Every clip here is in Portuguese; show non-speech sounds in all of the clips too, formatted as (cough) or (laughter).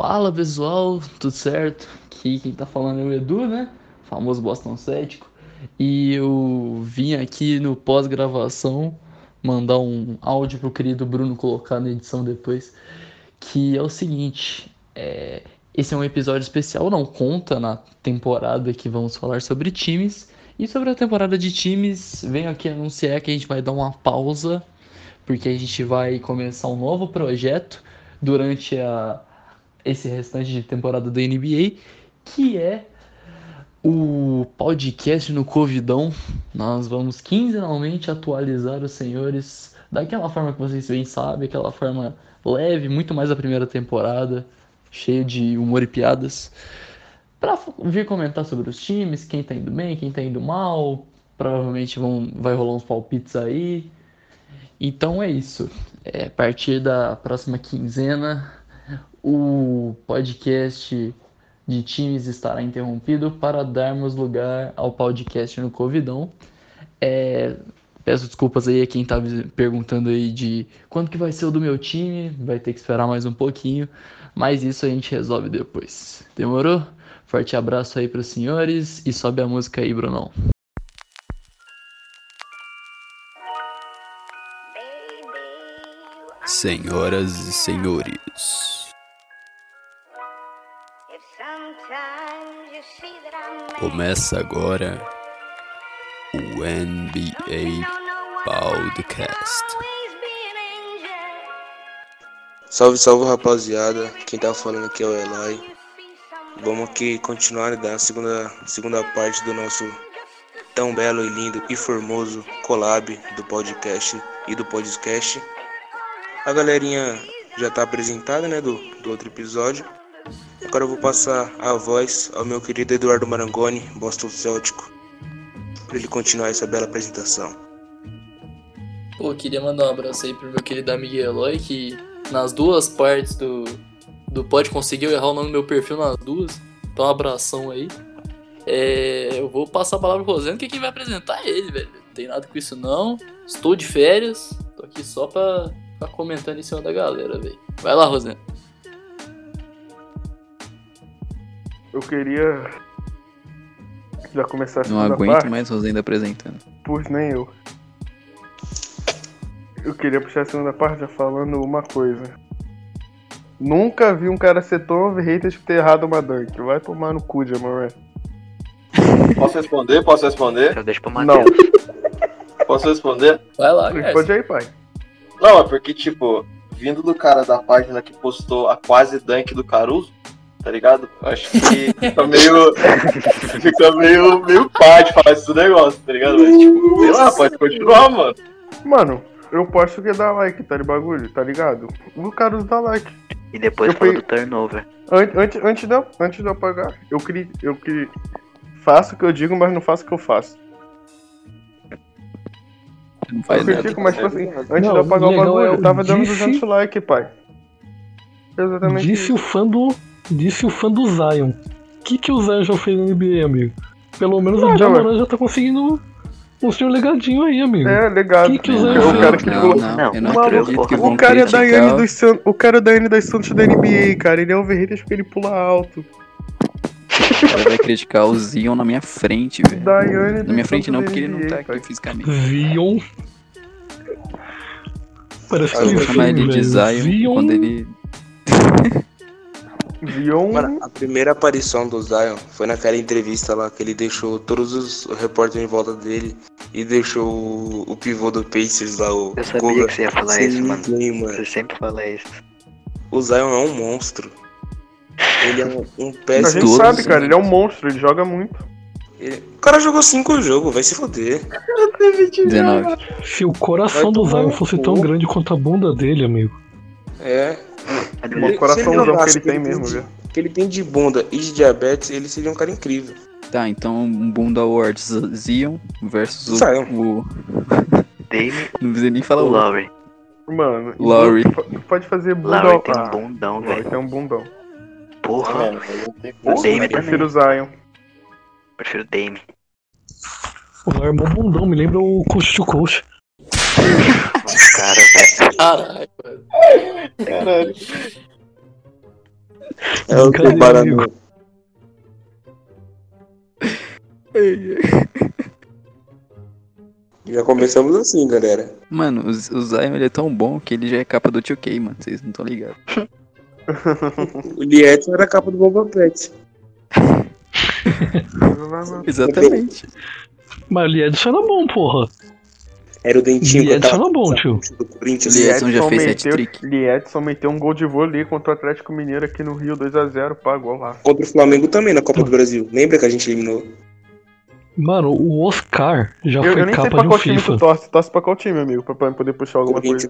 Fala pessoal, tudo certo? Aqui quem tá falando é o Edu, né? Famoso Boston Cético. E eu vim aqui no pós-gravação mandar um áudio pro querido Bruno colocar na edição depois. Que é o seguinte: é, esse é um episódio especial, não conta na temporada que vamos falar sobre times. E sobre a temporada de times, venho aqui anunciar que a gente vai dar uma pausa, porque a gente vai começar um novo projeto durante a esse restante de temporada da NBA, que é o podcast no Covidão. Nós vamos quinzenalmente atualizar os senhores daquela forma que vocês bem sabem, aquela forma leve, muito mais a primeira temporada, cheio de humor e piadas. Pra vir comentar sobre os times, quem tá indo bem, quem tá indo mal. Provavelmente vão, vai rolar uns palpites aí. Então é isso. É, a partir da próxima quinzena, o podcast de times estará interrompido para darmos lugar ao podcast no Covidão. É, peço desculpas aí a quem estava perguntando aí de quando que vai ser o do meu time, vai ter que esperar mais um pouquinho, mas isso a gente resolve depois. Demorou? Forte abraço aí para os senhores e sobe a música aí, Brunão. Senhoras e senhores, começa agora o NBA Podcast. Salve, salve rapaziada, quem tá falando aqui é o Eloy. Vamos aqui continuar da segunda, segunda parte do nosso tão belo e lindo e formoso collab do podcast e do podcast. A galerinha já tá apresentada, né, do, do outro episódio. Agora eu vou passar a voz ao meu querido Eduardo Marangoni, Boston Céltico, para ele continuar essa bela apresentação. Pô, queria mandar um abraço aí pro meu querido amigo Eloy, que nas duas partes do, do pod conseguiu errar o nome do meu perfil nas duas. Então, um abração aí. É, eu vou passar a palavra pro Rosendo, que quem vai apresentar é ele, velho. Não tem nada com isso não. Estou de férias. Tô aqui só pra ficar comentando em cima da galera, velho. Vai lá, Rosendo. Eu queria já começar a Não aguento parte. mais Rosendo apresentando. Pois nem eu. Eu queria puxar a segunda parte já falando uma coisa. Nunca vi um cara ser tão overrated por ter errado uma dunk. Vai tomar no cu, Jamoran. (laughs) Posso responder? Posso responder? Eu deixo pro Não. Posso responder? Vai lá, cara. responde aí, pai. Não, é porque, tipo, vindo do cara da página que postou a quase dunk do Caruso, tá ligado? Acho que fica meio. (laughs) fica meio, meio pá de falar esse negócio, tá ligado? Mas, tipo, sei lá, pode continuar, mano. Mano, eu posso que dar like, tá de bagulho, tá ligado? O Caruso dá like. E depois Eu falou fui- do turnover. An- Antes, antes, de, eu- antes de eu apagar, eu queria. Eu queria. Faço o que eu digo, mas não faço o que eu faço. Não faz eu nada. critico, mas tipo assim, antes Não, de eu apagar o bagulho, é eu tava dando disse- 200 like, pai. Exatamente Disse isso. o fã do. Disse o fã do Zion. O que, que o Zion já fez no NBA, amigo? Pelo menos Nada, o Jamoran já tá conseguindo um senhor legadinho aí, amigo. É, legado. Que que o Não, É o fez? cara que não, não, Não, eu não acredito que vão O cara é Daiane dos Santos. O cara é Daiane dos Santos da NBA, cara. Ele é overrated porque ele pula alto. O cara vai criticar o Zion na minha frente, velho. Daiane Na minha frente não, porque ele não tá aqui fisicamente. Zion. Parece Eu vou que chamar ele de velho. Zion quando ele. (laughs) Zion. Mano, a primeira aparição do Zion foi naquela entrevista lá que ele deixou todos os repórteres em volta dele e deixou o, o pivô do Pacers lá, o Eu sabia Koga, que você ia falar sem isso, mano. ninguém, mano. Você sempre fala isso. O Zion é um monstro. Ele é um, um A péssimo. gente todos, sabe, cara. Ele é um monstro. Ele joga muito. Ele- O cara jogou cinco jogos, vai se foder. 19. Se o coração do Zion fosse tão grande quanto a bunda dele, amigo. É. Um Se coraçãozão que ele tem o mesmo, de- viu? que ele tem de bunda e de diabetes, ele seria um cara incrível. Tá, então um Bunda Awards Zion versus o. Zion. o- Dame (laughs) Não precisa nem falar o. Lowry? Mano. Lowry. Pode fazer bunda. Lowry tem um ah, bundão, Lowry velho. tem um bundão. Porra, Mano, eu não tenho Porra, Dame eu prefiro o Zion. prefiro Dame. O Zion é mó bundão, me lembra o Coast to Coast. Caralho, mano. Caralho. É o tubarão. amigo? Já começamos assim, galera. Mano, o, o Zion ele é tão bom que ele já é capa do 2K, mano. Vocês não estão ligados. (laughs) O Lietzson era a capa do Boba Pet. (laughs) Exatamente. Mas o Liedson era bom, porra. Era o dentinho Liedson aquela era bom, tio. do Corinthians. Liedson já fez meteu. Liedson meteu um gol de vôlei contra o Atlético Mineiro aqui no Rio, 2x0, pagou lá. Contra o Flamengo também na Copa do Brasil. Lembra que a gente eliminou? Mano, o Oscar já Eu, foi eu nem sei pra de um qual time tu FIFA. torce. Torce pra qual time, amigo? Pra, pra poder puxar alguma coisa.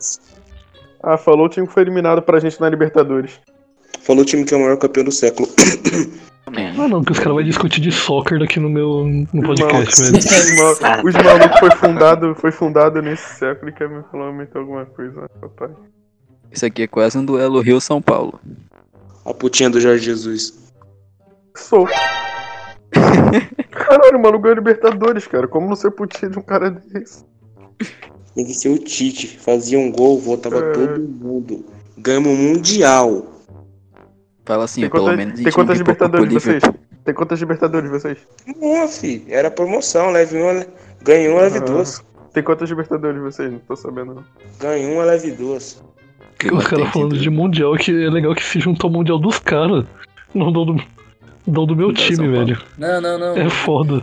Ah, falou o time que foi eliminado pra gente na Libertadores. Falou o time que é o maior campeão do século. (clears throat) Ah, não, que os caras vão discutir de soccer daqui no meu no podcast, velho. Os, mal, os malucos foi fundado, foi fundado nesse século e quer me falar aumentar alguma coisa, né, papai. Isso aqui é quase um duelo Rio-São Paulo. A putinha do Jorge Jesus. Sou. Caralho, mano, ganhou Libertadores, cara. Como não ser putinho de um cara desse? Tem que ser o Tite. Fazia um gol, voltava É. todo mundo. Ganhamos o Mundial. Fala assim, Tem pelo quantas, menos tem quantas não Libertadores vocês? Tem quantas Libertadores vocês? Não, fi. Era promoção. Leve uma, ganha uma, leve Ah. duas. Tem quantas Libertadores vocês? Não tô sabendo não. Ganha uma, leve duas. Os caras falando de mundial, que é legal que se juntou ao mundial dos caras. Não do, do, não do meu Da time, velho. Não, não, não. É foda.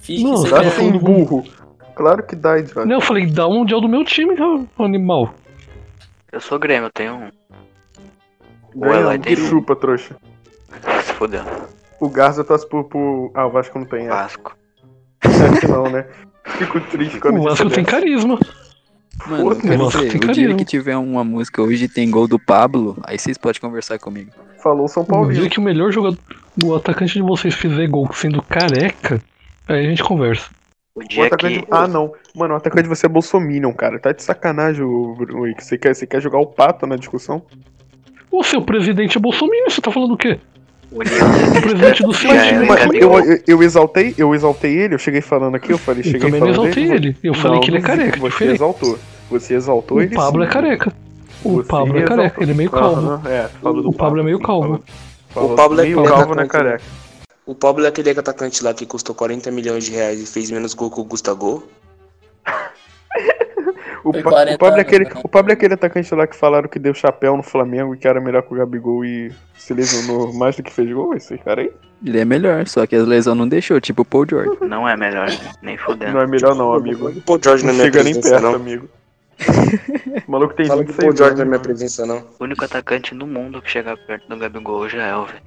Finge Não, que Dá Cara, sim, foi- burro. Claro que dá, idiota. Não, eu falei, dá o mundial do meu time, animal. Eu sou Grêmio, eu tenho um. O Ganha, um. chupa, trouxa. Se fodeu. O Garza torce pro, pro... Ah, o Vasco não tem, é. Vasco. Acho que não, né? Fico triste quando O isso Vasco tem carisma. Mano, eu Foda-se, quero Vasco dizer, tem o dia carisma. que tiver uma música hoje tem gol do Pablo, aí vocês podem conversar comigo. Falou São No dia Paulino. que o melhor jogador, o atacante de vocês fizer gol sendo careca, aí a gente conversa. O O dia atacante... que. Ah, não. Mano, o atacante de você é Bolsominion, cara. Tá de sacanagem, o Bruno. Você quer, você quer jogar o pato na discussão? O seu presidente é Bolsonaro, você tá falando o quê? O O presidente do (laughs) seu Já é, é Mas eu, eu, eu exaltei, eu exaltei ele, eu cheguei falando aqui, eu falei, Eu cheguei também não falando exaltei dele, ele. Eu falei que ele é não, careca, Você diferente. exaltou. Você exaltou O ele. Pablo sim. é careca. O Você Pablo é exaltou. careca, ele é meio calvo. Aham, é, O Pablo é meio calvo. Falou O Pablo é meio calvo, né, né? careca? O Pablo é aquele atacante lá que custou 40 milhões de reais e fez menos gol que o Gustavo. (laughs) O, Pa- 40 o Pablo é anos, aquele, né? o Pablo é aquele atacante lá que falaram que deu chapéu no Flamengo e que era melhor que o Gabigol e se lesionou (laughs) mais do que fez gol, esse cara aí? Ele é melhor, só que as lesões não deixou, tipo o Paul George. não é melhor, nem fodendo. Não é melhor não, amigo. O Paul George Não não é chega nem perto, não. amigo. (laughs) O maluco tem Fala que o 26 Paul George não é minha mano. presença, não. O único atacante no mundo que chega perto do Gabigol já é o velho.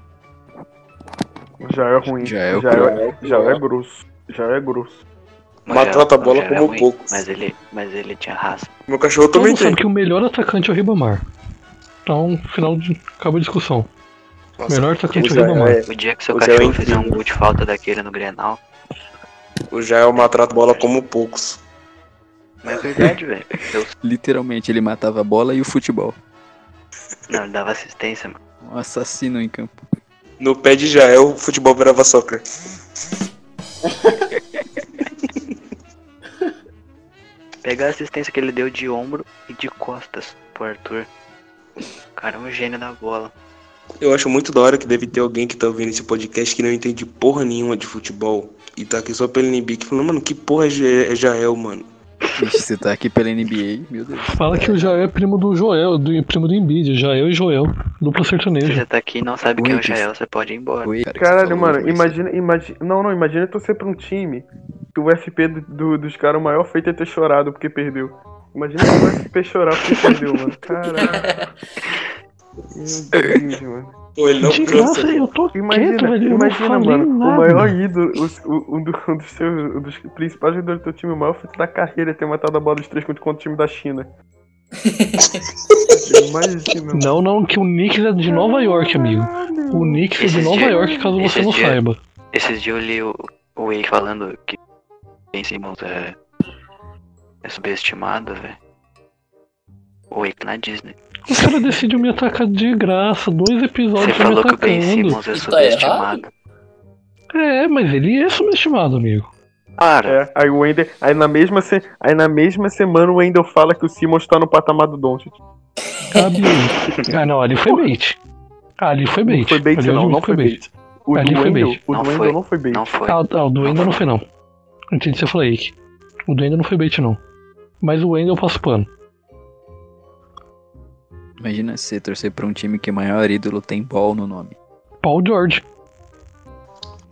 Já é ruim. Já é já, é, já é grosso. Já é grosso. Mas Maltrata a bola como ruim, poucos. Mas ele, mas ele tinha raça. Meu cachorro Todo também mundo tem. sabe que o melhor atacante é o Ribamar. Então, final de. acaba a discussão. Nossa, melhor atacante é o Ribamar. é- O dia que seu O é cachorro fizer um gol de falta daquele no Grenal. O Jael maltrata a bola como poucos. Mas é verdade, velho. Eu- (laughs) Literalmente, ele matava a bola e o futebol. Não, ele dava assistência, mano. Um assassino em campo. No pé de Jael, o futebol virava soccer. (laughs) Pegar a assistência que ele deu de ombro e de costas pro Arthur. O cara é um gênio da bola. Eu acho muito da hora que deve ter alguém que tá ouvindo esse podcast que não entende porra nenhuma de futebol. E tá aqui só pelo NB que falando, mano, que porra é é Jael, mano? Ixi, você tá aqui pela NBA, meu Deus. Fala que o Jael é primo do Joel, do primo do Embiid, Jael e Joel, dupla Se sertaneja. você tá aqui e não sabe quem é o. Jael, você pode ir embora. Oi, cara, Caralho, falou mano, imagina, imagina. Não, não, imagina torcer pra um time que o FP do, do- dos caras, o maior feito é ter chorado porque perdeu. Imagina o FP chorar porque perdeu, mano. Caralho. Meu Deus, mano. Pô, ele não De cansa. eu tô quieto, Imagina, velho. Eu não imagina, mano. nada. O maior ídolo, o, o- um, do- um dos seus, um dos principais jogadores do teu time, o maior feito da carreira é ter matado a bola dos três contra, o time da China. (laughs) Imagina. mano. Não, não, que o Knicks é de Nova York, amigo. O Knicks é de Nova York, caso você não dias- saiba. Esses dias eu li o, o falando que Ben Simmons é, é subestimado, velho. O Wake na Disney. O cara decidiu me atacar de graça, dois Você episódios me falou que o Ben atacando. Simmons é tá subestimado. É, mas ele é subestimado, amigo. Para! É, aí o Wendel, aí na mesma se, aí na mesma semana o Wendel fala que o Simmons tá no patamar do Doncic. Cabe. Ah, não, ali foi bait. Ah, ali foi bait. Não foi bait, Ali não, não que foi bait. O Ali do foi Wendel, bait. o Não do Wendel não foi bait. Não foi. Ah, tá, o do Wendel não foi não. Falou aí. O do não foi bait não. Mas o Wendel eu passo pano. Imagina você torcer pra um time que o maior ídolo tem ball no nome. Paul George.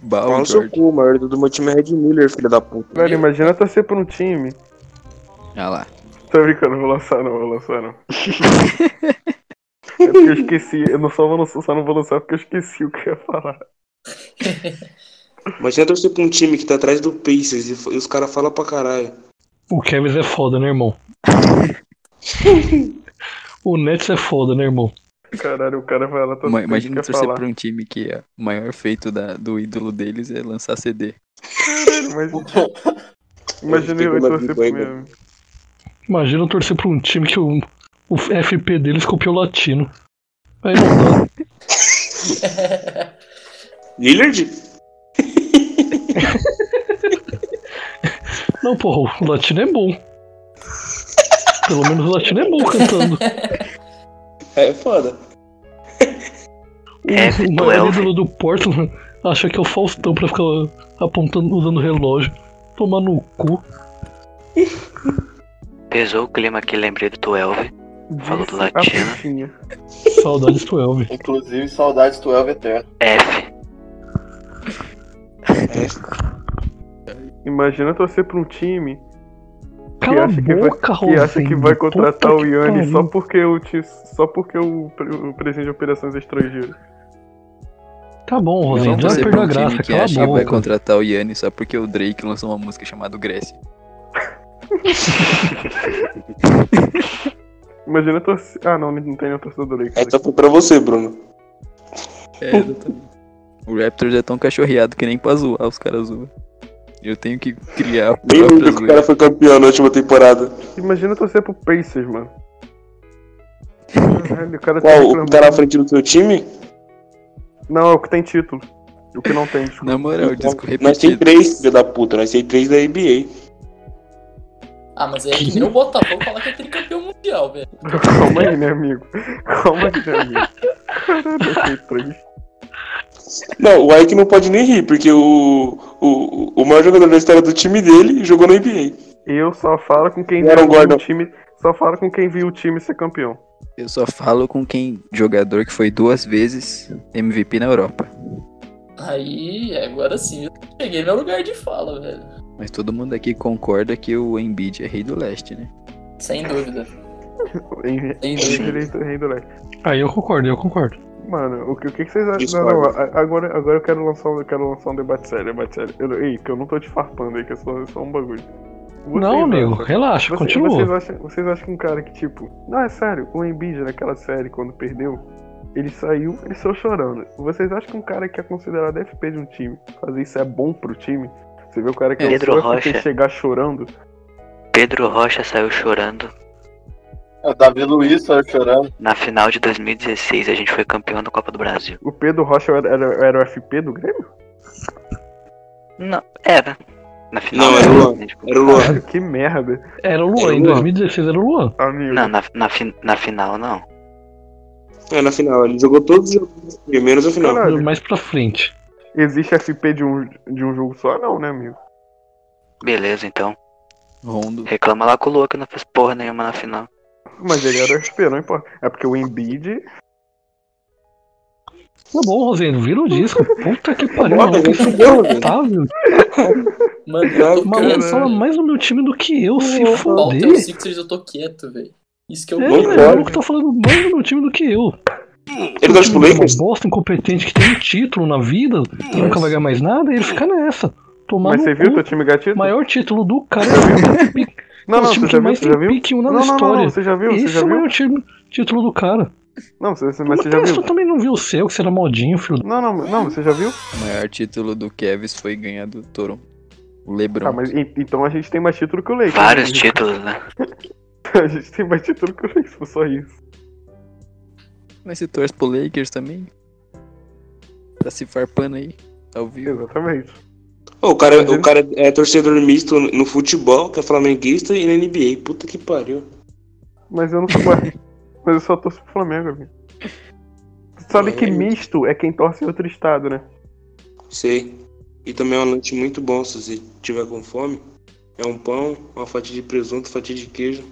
Ball Fala no seu George. cu, o maior ídolo do meu time é Red Miller, filho da puta. Velho, imagina torcer por um time. Ah lá. Tô brincando, vou lançar não, vou lançar não. é porque eu esqueci, eu não só, vou lançar, só não vou lançar porque eu esqueci o que eu ia falar. (laughs) Imagina torcer pra um time que tá atrás do Pacers e, e os caras falam pra caralho. O Kevin é foda, né, irmão? (laughs) o Nets é foda, né, irmão? Caralho, o cara vai lá, Ima- Imagina torcer falar. pra um time que é, o maior feito da- do ídolo deles é lançar CD. Caralho, imagina. (laughs) Imagina eu torcer pro Bitcoin, meu. Imagina eu torcer pra um time que o, o FP deles copiou latino. Aí não (laughs) dá. Lillard? (laughs) Não, porra, o latino é bom. Pelo menos o latino é bom cantando. É foda. É, O maior ídolo do Portland acha que é o Faustão pra ficar apontando, usando relógio. Tomar no cu. Pesou o clima aqui, lembrei do 12. Falou do a latino. Saudades 12. Inclusive, saudades do Elvo Eterno. F. Imagina torcer pra um time Cala a acha que vai- boca, que acha que vai contratar Puta o que Yanni só porque o, só porque o, o presidente de operações é estrangeiro. Tá bom, Rosendo. Já perdeu a graça. que Cala a acha que vai boca. contratar o Yanni só porque o Drake lançou uma música chamada Grécia. (laughs) Imagina torcer. Ah, não, não tem nenhum torcedor do. Essa foi pra você, Bruno. É, exatamente. O Raptors é tão cachorreado que nem pra zoar os caras zoam. Eu tenho que criar a (laughs) Nem lembro que o cara foi campeão na última temporada. Imagina torcer pro Pacers, mano. Caralho, o cara tá Qual? O tá na frente do seu time? Não, é o que tem título. O que não tem, desculpa. Na moral, disco Nós tem repetido. três, filho da puta. Nós tem três da NBA. Ah, mas é que nem o Botafogo falar que é tricampeão mundial, velho. (laughs) Calma aí, né, amigo? Calma aí, né, amigo? Caralho, eu triste. Não, o Ike não pode nem rir, porque o, o, o maior jogador da história do time dele jogou na NBA. Eu só falo com quem Aaron viu Gordon. o time. Só falo com quem viu o time ser campeão. Eu só falo com quem jogador que foi duas vezes MVP na Europa. Aí, agora sim, eu cheguei no meu lugar de fala, velho. Mas todo mundo aqui concorda que o Embiid é rei do leste, né? Sem dúvida. Em, Sem em dúvida. rei do leque. Aí eu concordo, eu concordo. Mano, o que, o que vocês acham? Não, não, agora, agora eu quero lançar um, eu quero lançar um debate sério, debate sério. Eu, ei, que eu não tô te farpando aí, que é só, é só um bagulho. Vocês não, amigo, acham- relaxa, Você- continua. Vocês acham, vocês acham que um cara que, tipo. Não, é sério, o Embiid naquela série, quando perdeu, ele saiu, ele saiu chorando. Vocês acham que um cara que é considerado FP de um time, fazer isso é bom pro time? Você vê o cara que é, Pedro o Rocha. chegar chorando. Pedro Rocha saiu chorando. O Davi Luiz saiu chorando. Na final de 2016, a gente foi campeão da Copa do Brasil. O Pedro Rocha era, era, era o FP do Grêmio? Não, era. Na final. Não, era o né? Luan. A gente- Era o Luan. Que merda. Era o Luan, em Luan. 2016 era o Luan. Amigo. Não, na, na, fin- na final não. É, na final. Ele jogou todos os jogos, menos a final. Caralho. Mais pra frente. Existe FP de um, de um jogo só? Não, né, amigo? Beleza, então. Rondo. Reclama lá com o Lua que não fez porra nenhuma na final. Mas ele era FP, não importa. É porque o Embiid. Tá bom, Rosendo, vira o disco. Puta que (laughs) pariu, Bota, velho. Insuportável. Mano, O maluco fala mais no meu time do que eu, se Falta foder. o Sixers, eu tô quieto, velho. Isso que eu É, velho, o maluco tá falando mais no meu time do que eu. Ele torce pro Uma Lakers? bosta incompetente que tem um título na vida, que nunca vai ganhar mais nada, e ele fica nessa. Tomar Mas você viu cu. teu time gatito? O maior título do cara é o. Não, o não, time você já que viu? mais Você já tem viu? uma Não, na não, não, história. não, você já viu? Você Esse já é o viu? título do cara. Não, você, você- Mas mas você já você viu? também não viu o seu, que você era modinho, filho. Não, não, não, você já viu? O maior título do Kevs foi ganhar do Toronto. O LeBron. Ah, mas então a gente tem mais título que o Lakers. Vários né? títulos, né? (laughs) A gente tem mais título que o Lakers, foi só isso. Mas você torce pro Lakers também? Tá se farpando aí, ao vivo. Exatamente. O, cara, ele- o cara é torcedor misto no futebol, que é flamenguista, e na NBA. Puta que pariu. Mas eu não sou. (laughs) Mas eu só torço pro Flamengo, amigo. sabe É. que misto é quem torce em outro estado, né? Sei. E também é um lanche muito bom se você tiver com fome. É um pão, uma fatia de presunto, fatia de queijo.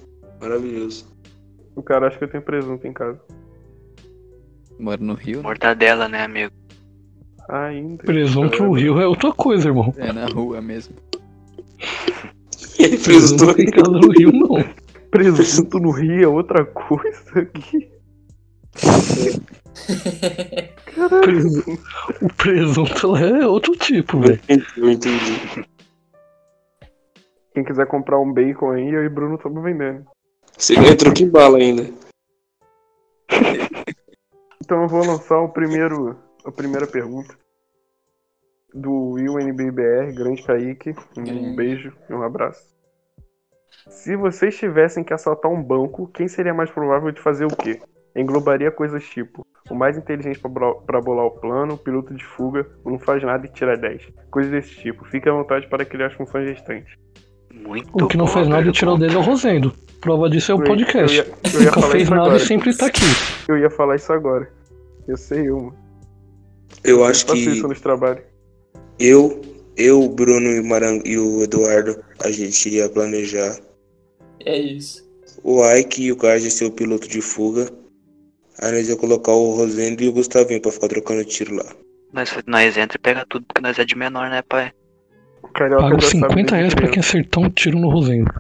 Maravilhoso. O cara acha que eu tenho presunto em casa. Moro no Rio, né? Mortadela, né, amigo? Ainda. Presunto no Rio é outra coisa, irmão. É na rua mesmo. Presunto não dois. casa no Rio, não. Presunto no Rio é outra coisa aqui. Presunto- O presunto lá é outro tipo, velho. Eu entendi. Quem quiser comprar um bacon aí, eu e Bruno estamos vendendo. Você ganha troco em bala ainda. Então eu vou lançar o primeiro, a primeira pergunta do UNBBR, grande Kaique. Um Grande. beijo e um abraço. Se vocês tivessem que assaltar um banco, quem seria mais provável de fazer o quê? Englobaria coisas tipo o mais inteligente pra bolar o plano, o piloto de fuga, o não faz nada e tira 10. Coisas desse tipo. Fique à vontade para criar as funções restantes. Muito O que não boa faz nada e tirou dele é o Rosendo. Prova disso é o Eu podcast. Eu ia, eu ia Nunca fez isso nada agora. e sempre tá aqui. Eu ia falar isso agora. Eu sei uma. Eu acho que eu, eu, o Bruno e o, Marang e o Eduardo, a gente ia planejar. É isso. O Ike e o Gard ia ser o piloto de fuga. Aí nós ia colocar o Rosendo e o Gustavinho pra ficar trocando tiro lá. Nós, nós entra e pega tudo porque nós é de menor, né, pai? Carioca Pago já sabe 50 desde reais pra quem acertar um tiro no Rosendo.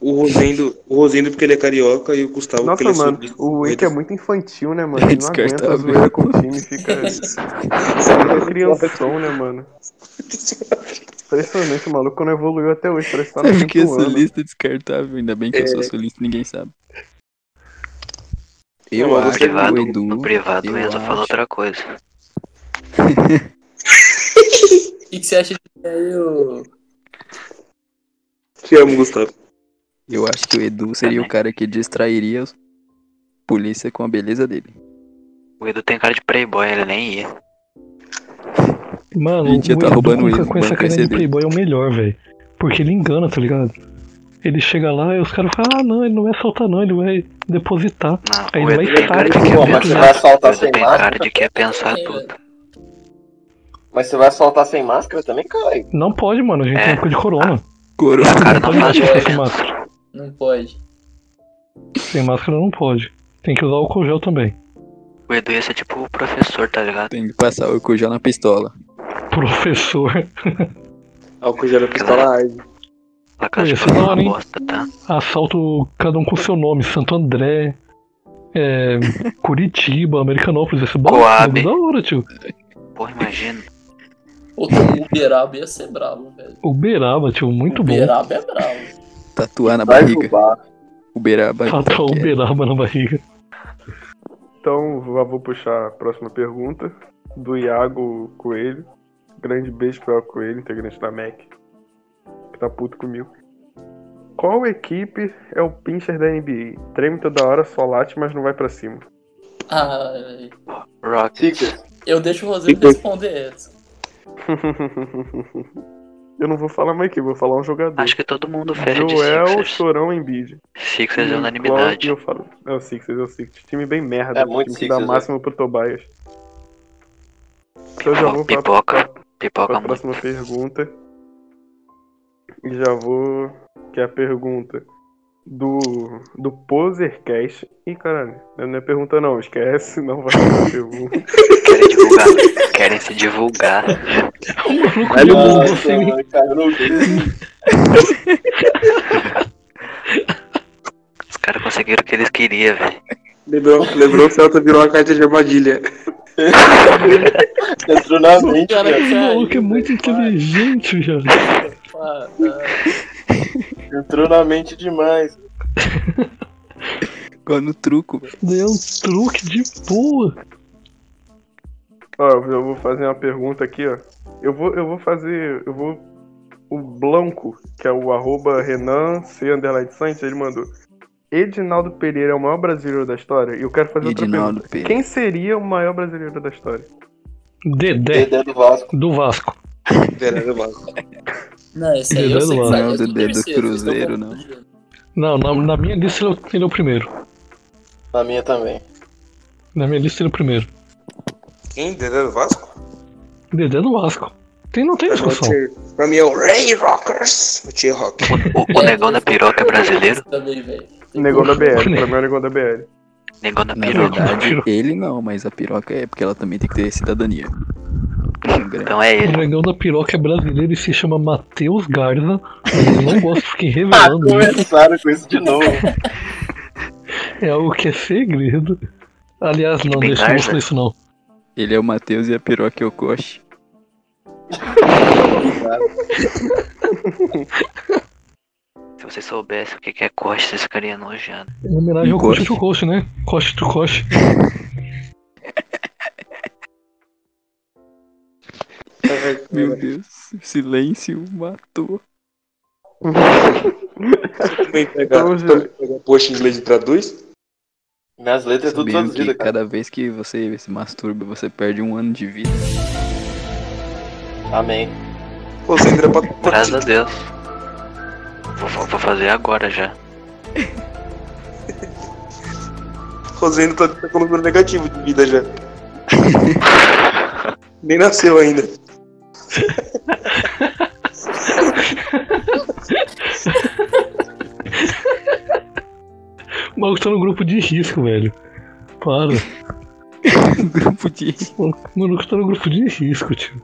O Rosendo, o Rosendo porque ele é carioca e o Gustavo Nossa, porque ele é mano, o Wake é muito infantil, né, mano? É (laughs) Ele não aguenta zoeira com o time, fica. (laughs) fica crianção, né, mano? Impressionante, o maluco não evoluiu até hoje, parece que tá no É porque eu sou ano. lista descartável, ainda bem que eu É. sou solista ninguém sabe. Eu mas acho Privado, o Edu. no privado, eu o Enzo falou outra coisa. (laughs) O que, que você acha de aí, ô? Te amo, Gustavo. Eu acho que o Edu seria o Também. cara que distrairia os polícia com a beleza dele. O Edu tem cara de playboy, ele nem ia. Mano, A gente já o tá Edu roubando com, ele, com essa cara de playboy é o melhor, velho. Porque ele engana, tá ligado? Ele chega lá e os caras falam, ah não, ele não vai soltar não, ele vai depositar. Não, Aí o ele vai tem cara de estar- quer mas você vai O assaltar sem tem cara máscara? de que quer pensar É, tudo. Mas você vai assaltar sem máscara também, caralho? Não pode, mano, a gente É. tem de corona. Coro. A cara Não não pode faz ficar sem máscara. Não pode. Sem máscara não pode. Tem que usar álcool gel também. O Edu ia ser tipo o professor, tá ligado? Tem que passar o cujão na pistola. Professor. Álcool gel na pistola (laughs) arde. A casa de da uma hora, bosta, tá? Assalto cada um com seu nome. Santo André. É, (laughs) Curitiba, Americanópolis. Esse Coab. bagulho da hora, tio. Porra, imagina. Pô, o Uberaba ia ser bravo, velho. Uberaba, tio, muito bom. Uberaba é bravo. Tatuar na Vai barriga. roubar. Uberaba. Tatuar é. Uberaba na barriga. Então, já vou puxar a próxima pergunta do Iago Coelho. Grande beijo pro Iago Coelho, integrante da MEC, que tá puto comigo. Qual equipe é o pincher da NBA? Treme toda hora, só late, mas não vai pra cima. Ah, velho. Rock. Sixers. eu deixo o Rosendo responder essa. (laughs) Eu não vou falar uma equipe, vou falar um jogador. Acho que todo mundo fecha de Joel, Sixers. Chorão, Embiid. Sixers é E unanimidade. eu falo, é o Sixers, é o Sixers. Time bem merda. É muito time que dá Sixers, máximo pro Tobias. Então eu já vou pra, Pipoca. pra, Pipoca pra muito. próxima pergunta. E já vou. Que é a pergunta do. Do Posercast. Ih, caralho, não é pergunta não, esquece, não vai ser pergunta. Querem divulgar. Querem se divulgar. Mundo, mano, caiu no vídeo. Os caras conseguiram o que eles queriam, velho. Lembrou, lembrou que o Celta virou uma carta de armadilha. (laughs) Entrou na mente, Cara. Esse maluco é muito inteligente, velho. Entrou na mente demais. (laughs) Igual no truco. Deu um truque de boa. Ó, eu vou fazer uma pergunta aqui, ó. Eu vou, eu vou fazer. Eu vou. O Blanco, que é o arroba Renan C. Underline Santos, ele mandou. Edinaldo Pereira é o maior brasileiro da história? E eu quero fazer outra Edinaldo pergunta. Pereira. Quem seria o maior brasileiro da história? Dedé, Dedé do Vasco. do Vasco. Verdade, Vasco. (laughs) Não, esse aí eu sei do que sai, Não, é do Cruzeiro, não. Não, na, na minha lista ele é o- ele é o primeiro. Na minha também. Na minha lista ele é o primeiro. Quem? Dedé do Vasco? Dedé do Vasco. Tem, não tem Pra é discussão. Tier- pra mim é o Ray Rockers. O Tier Rock. O, o negão da piroca é brasileiro? Também, velho. Negão da BL, pra mim é o negão da BL. Negão da Na piroca. verdade, ele não, mas a piroca é porque ela também tem que ter cidadania. Então é O ele. negão da piroca é brasileiro e se chama Matheus Garza. Mas eu não gosto, fiquei (laughs) Ah, revelando. isso. começaram com isso de novo. É algo que é segredo. Aliás, não, deixa eu falar isso não. Ele é o Matheus e a piroca é o Koshi. (laughs) Se você soubesse o que é coxa, vocês ficariam enojados. Em homenagem ao Coxa. Coxa to Coxa, né? Coxa to Meu Deus, silêncio matou. Também pega, Então, já- também pega post em inglês e traduz. Minhas letras tudo Sabendo que traduzidas, cara. cada vez que você se masturba, você perde um ano de vida. Amém. Pô, você entra pra. (laughs) Graças a Deus. Vou, vou- fazer agora já. (laughs) Rosendo tá, tá com número negativo de vida já. (laughs) Nem nasceu ainda. O maluco tá no grupo de risco, velho. Para. (laughs) Grupo de. O maluco tá no grupo de risco, tio.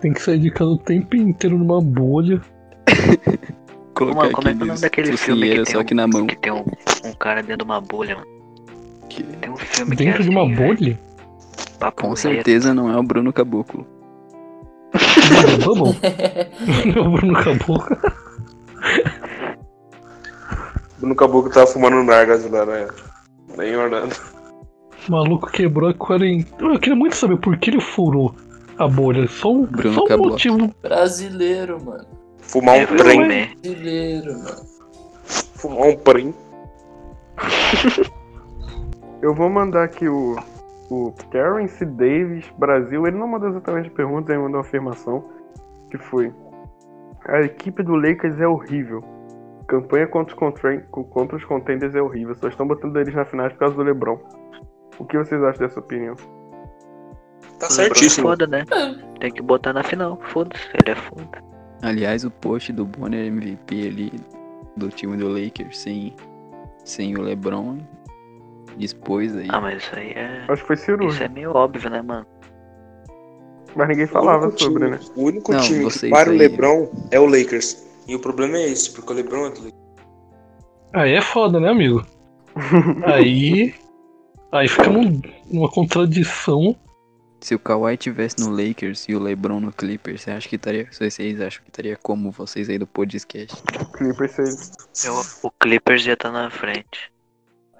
Tem que sair de casa o tempo inteiro numa bolha. (laughs) Colocar Mano, como é que é o nome daquele filme que tem, só um, que na mão. que tem um, um cara dentro de uma bolha, mano? Que, Tem um filme que é Dentro de uma assim, velho. bolha? Papo com certeza não é o Bruno Caboclo. Vamos? (laughs) Não, Bruno Caboclo. No caboclo tava fumando nargas lá, né? Nem Orlando. O maluco quebrou a quarentena. Eu queria muito saber por que ele furou a bolha. Só um, Bruno só um Caboclo. motivo. Brasileiro, mano. Fumar um É, trem. Brasileiro, mano. Fumar um trem. (laughs) Eu vou mandar aqui o, o Terence Davis, Brasil. Ele não mandou exatamente perguntas, ele mandou uma afirmação. Que foi: A equipe do Lakers é horrível. Campanha contra os, contra, contra os contenders é horrível. Só estão botando eles na final por causa do LeBron. O que vocês acham dessa opinião? Tá é certíssimo. Foda, né? Tem que botar na final. Foda-se, ele é foda. Aliás, o post do Bonner MVP ali do time do Lakers sem, sem o LeBron dispôs aí. Ah, mas isso aí é. Acho que foi cirúrgico, Isso é meio óbvio, né, mano? mas ninguém falava sobre, time- né? O único Não, time que vocês para o. LeBron é o Lakers. E o problema é esse, porque o LeBron é do Lakers. Aí é foda, né, amigo? (laughs) Aí. Aí fica numa contradição. Se o Kawhi tivesse no Lakers e o LeBron no Clippers, você acha que estaria. Vocês acham que estaria como vocês aí do podcast? Clippers. Eu, o Clippers já tá na frente.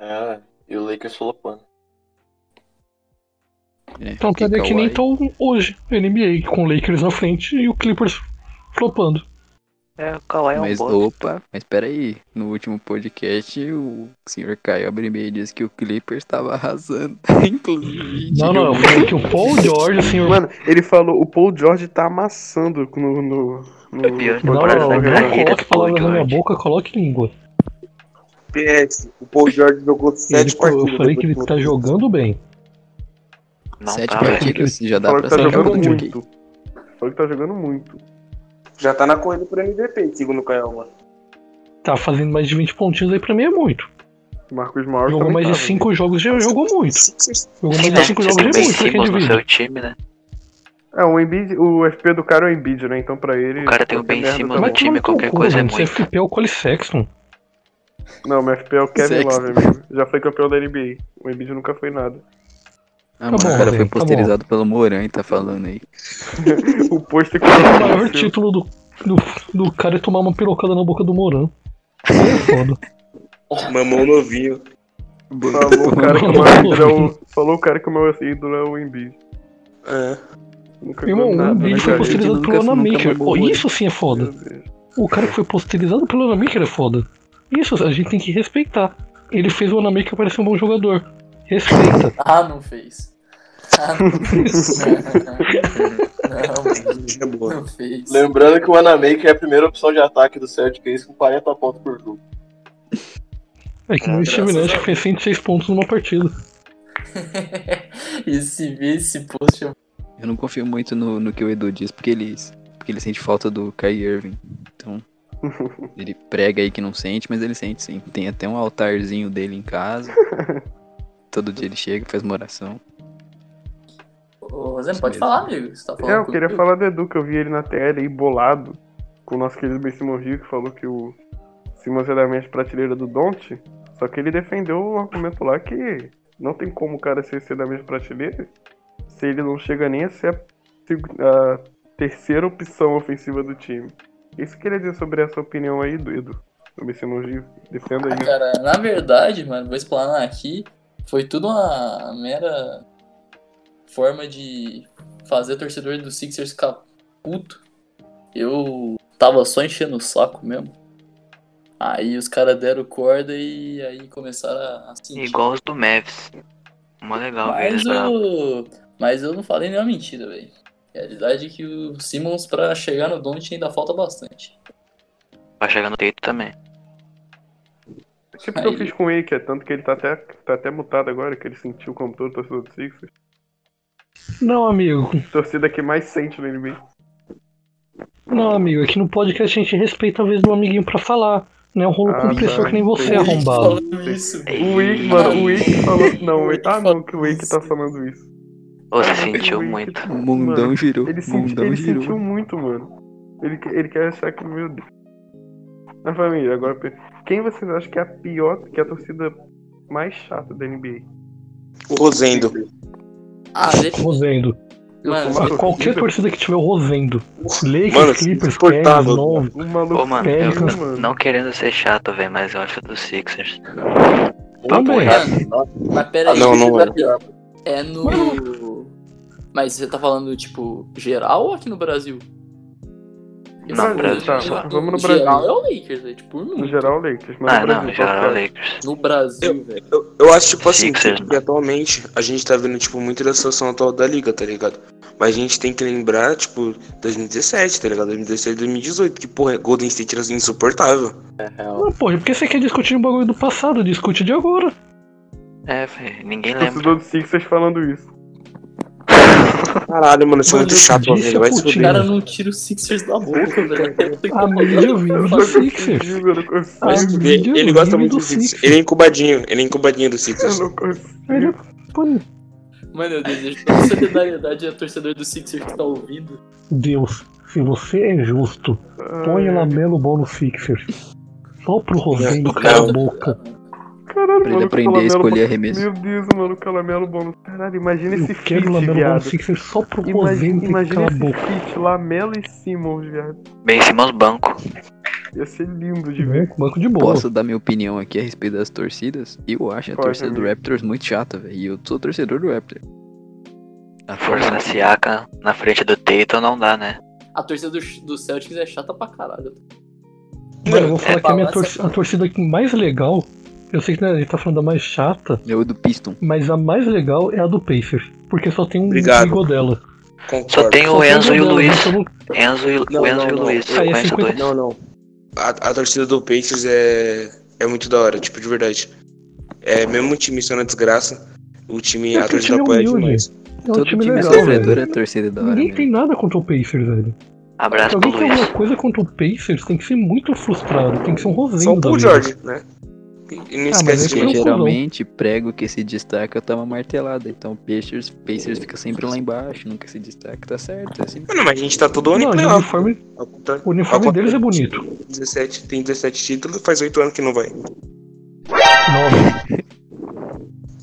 É, e o Lakers flopando. É, Então porque estaria que nem Kawhi- tá hoje. NBA com o Lakers na frente e o Clippers flopando. É, o Kawhi é um Mas bosta. opa, mas peraí, no último podcast o senhor Caio Abrimei disse que o Clippers estava arrasando. (laughs) Inclusive. Não, não, eu falei que o Paul (laughs) George, senhor. Mano, ele falou: o Paul George tá amassando no. no, no Pior Não, temporada não, da não, carreira coloque do Paul palavras na minha George. boca, coloque língua. PS, o Paul George jogou Ele, sete eu partidas. falei que ele tá do- jogando bem. Não Sete tá, velho. partidas, já dá pra tá jogando muito. Falou que tá jogando muito. Já tá na corrida por MVP, segundo o Caio, mano. Tá fazendo mais de 20 pontinhos aí pra mim é muito. Marcos Morris Jogou mais de tava, 5 jogos, já jogou muito. Jogou mais Né? de 5 Você jogos já é muito Simmons no divide. seu time, né? né? É, o Embiid, o FP do cara é o Embiid, né? Então pra ele. O cara tem o Ben Simmons tá no time, no qualquer coisa é mano. muito. Você FP é o Cole Sexton. Não, meu FP é o Kevin Sexto. Love, amigo. Já foi campeão da NBA. O Embiid nunca foi nada. Ah, Tá mano, bom, o cara velho, foi tá posterizado pelo Moran e tá falando aí. (laughs) O posto que O maior título do, do, do cara é tomar uma pirocada na boca do Moran. É foda. (laughs) Mamão novinho. Falou o cara que o meu ídolo é o. Falou o cara que o meu ídolo é o Embiid. É. Nunca Irmão, o nada, Embiid né, foi posterizado pelo Anamaker. Oh, isso sim é foda. O cara que foi posterizado pelo Anamaker é foda. Isso a gente tem que respeitar. Ele fez o Anamaker parecer um bom jogador. Respeita. (laughs) Ah, não fez. Ah, não (laughs) fez. Não, (laughs) mano, É boa. não fez. Lembrando que o Anamaker é a primeira opção de ataque do Celtic, é isso com 40 pontos por jogo. É que Ah, o Steve Nash fez 106 pontos numa partida. esse, esse post é Eu não confio muito no, no que o Edu diz, porque ele, porque ele sente falta do Kyrie Irving. Então, (laughs) ele prega aí que não sente, mas ele sente sim. Tem até um altarzinho dele em casa. (laughs) Todo dia ele chega, faz uma oração. Ô, Isso pode mesmo. falar, amigo. Você tá falando É, eu com- queria falar do Edu, que eu vi ele na tela aí bolado com o nosso querido Ben Simon Gil, que falou que o Simmons é da minha prateleira do Don't. Só que ele defendeu o argumento lá que não tem como o cara ser, ser da mesma prateleira se ele não chega nem a ser a, a terceira opção ofensiva do time. Isso queria dizer sobre essa opinião aí do Edu, do Ben Simon Gil. Defenda Ah, aí. Cara, na verdade, mano, vou explanar aqui. Foi tudo uma mera forma de fazer o torcedor do Sixers ficar puto. Eu tava só enchendo o saco mesmo. Aí os caras deram corda e aí começaram a sentir. Igual os do Mavs. Mó legal Mas o. Mas eu não falei nenhuma mentira, velho. A realidade é que o Simmons, pra chegar no Don't, ainda falta bastante. Vai chegar no teito também. Tipo o que eu Aí. fiz com o Wake, é tanto que ele tá até, tá até mutado agora, que ele sentiu como todo torcedor do Sixers. Não, amigo. Torcida que mais sente no NBA. Não, amigo. Aqui no podcast a gente respeita a vez do amiguinho pra falar. Não é um rolo Ah, compressor tá. que nem você, arrombado. Isso, O Wake, mano, o Wake falou. Não, o Wake, ah não, que o Wake tá falando isso. Você Ah, sentiu muito. O mundão Mano, girou. Ele, senti, mundão ele girou. sentiu muito, mano. Ele, ele quer achar que, meu Deus. Na família, agora, quem vocês acham que é a pior, que é a torcida mais chata da NBA? O Rosendo. Ah, deixa. Rosendo. Mano, Qualquer torcida que tiver o Rosendo. Lakers, Mano, Clippers. Cavs, Nove. Maluco Ô, mano, eu- mano. Não querendo ser chato, velho, mas eu acho do Sixers. Também. Mas pera aí. Não, não é. É no. (laughs) Mas você tá falando, tipo, geral ou aqui no Brasil? No Brasil, Brasil tá, vamos no geral Brasil. é o Lakers, velho. Tipo, No no, geral, Lakers. Mas Ah, no não, Brasil, em geral qual que é? Lakers. no Brasil, velho. Eu, eu acho, tipo assim, Sixers, que atualmente a gente tá vendo, tipo, muito da situação atual da liga, tá ligado? Mas a gente tem que lembrar, tipo, 2017, tá ligado? 2017, 2018, que, porra, Golden State era assim, insuportável. Não, porra, por que você quer discutir um bagulho do passado? Discute de agora. É, velho, ninguém lembra. Torcedor do Sixers falando isso. (laughs) Caralho, mano, eu sou Mano, muito eu chato, velho. Vai se O cara não tira os Sixers da boca, velho. A mídia vive do Sixers. Eu Ele gosta muito do do Sixers. Sixers. Ele é incubadinho, ele é incubadinho do Eu Sixers. não consigo. Mano, eu desejo toda solidariedade a torcedor do Sixers que tá ouvindo. Deus, se você é justo, põe Lamelo Ball no Sixers. Só pro Rosendo calar a boca. Caralho, Pra ele mano, aprender a escolher arremesso. Meu Deus, mano, o Calamelo bom. Caralho, imagina Eu esse quero feat, Lamelo viado. Sixers só pro Imagina, imagina a esse boca. feat, Lamelo e Simmons, viado. Bem em cima os bancos. Ia ser lindo de ver. Banco, banco de boa. Posso dar minha opinião aqui a respeito das torcidas? Eu acho a Pode, torcida do amigo. Raptors muito chata, velho. E eu sou torcedor do Raptors. Força Siaka na frente do Tatum não dá, né? A torcida do, do Celtics é chata pra caralho. Mano, eu vou falar É, que a minha torcida, a torcida que mais legal. Eu sei que né, gente tá falando da mais chata, É o do Piston. mas a mais legal é a do Pacers. Porque só tem um Obrigado. Bigodela. Concordo. Só tem o Enzo e o Luiz. então Enzo e, Não, o Enzo não, e o não. Luiz. Aí é Conhece 50 dois. Não, não. A, a torcida do Pacers é, é muito da hora, tipo, de verdade. É, mesmo o time sendo desgraça, o time, É a torcida time é apoia demais. É um Todo time time, legal, sofredor velho. é torcida da hora. Ninguém mesmo. tem nada contra o Pacers, velho. Se Abraço pro alguém tem alguma coisa contra o Pacers, tem que ser muito frustrado. Tem que ser um Só Rosendo o da Paul. George, né? Não Ah, esquece mas de é mim. geralmente prego que se destaca toma martelada. Então Pacers, Pacers fica sempre lá embaixo, nunca se destaca, tá certo. É assim. Mano, mas a gente tá todo ano em Não, e o playoff. uniforme, o uniforme ao deles é bonito. 17, tem 17 títulos, faz 8 anos que não vai. Nove.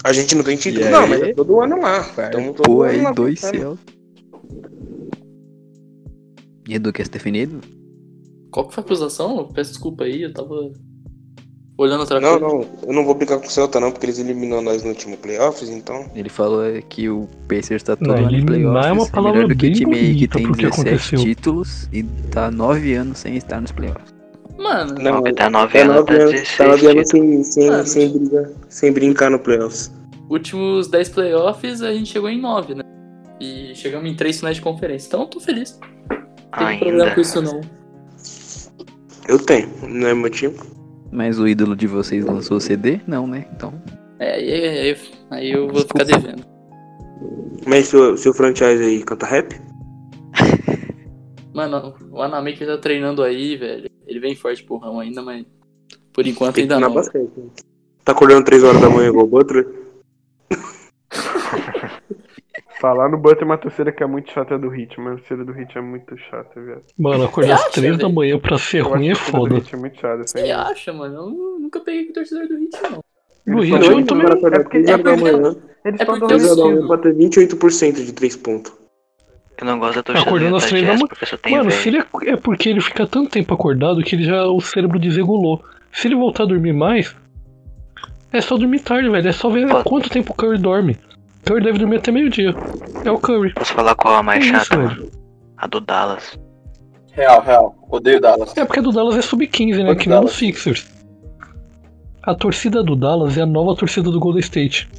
A gente não tem título, E não, aí? mas é todo ano lá. Tamo todo Pô, ano aí lá dois céus. E Edu, quer ser definido? Qual que foi a acusação? Eu Peço desculpa aí, eu tava olhando outra Não, coisa. não, eu não vou brincar com o Celta não, porque eles eliminaram nós no último playoffs, então. Ele falou é, que o Pacers tá todo Não, ano em playoffs. é uma palavra melhor do que bem time aí que tem pro que 17 aconteceu. títulos e tá 9 anos sem estar nos playoffs. Mano, Não, tá 9 tá anos, nove tá anos, 16 tá nove anos títulos. sem, sem, Mano, sem, brigar, sem brincar no playoffs. últimos 10 playoffs a gente chegou em 9, né? E chegamos em 3 finais de conferência. Então eu tô feliz. Não tem problema com isso não. Eu tenho, não é meu time. Mas o ídolo de vocês lançou CD? Não, né? Então, É, aí, aí, aí eu vou ficar devendo. Mas seu, seu franchise aí canta rap? (laughs) Mano, o Anamake tá treinando aí, velho. Ele vem forte pro ramo ainda, mas por enquanto ainda não. basquete. né? Tá acordando 3 horas da manhã igual o Butler? Falar no Butler é uma torcida que é muito chata do Hit, mas a torcida do Hit é muito chata, velho. Mano, acordar às 3 da manhã pra ser Eu ruim é foda. Hit é muito chata, Você acha, mano? Eu nu- nunca peguei com torcedor do Hit, não. No Eles Hit eu também. É porque- 3 horas da é porque- manhã. Eles É estão porque 3 horas da eu- ter 28% de 3 pontos. Eu não gosto da torcida Acordando do às três da manhã. Mano, se ele é, é porque ele fica tanto tempo acordado que ele já o cérebro desregulou. Se ele voltar a dormir mais, é só dormir tarde, velho. É só ver Pô. quanto tempo o Curry dorme. Curry deve dormir até meio-dia. É o Curry. Posso falar qual a mais É isso, chata, velho. mano? A do Dallas. Real, real. Odeio Dallas. É porque a do Dallas é sub-15, né? Quanto Que nem Dallas? os Sixers. A torcida do Dallas é a nova torcida do Golden State.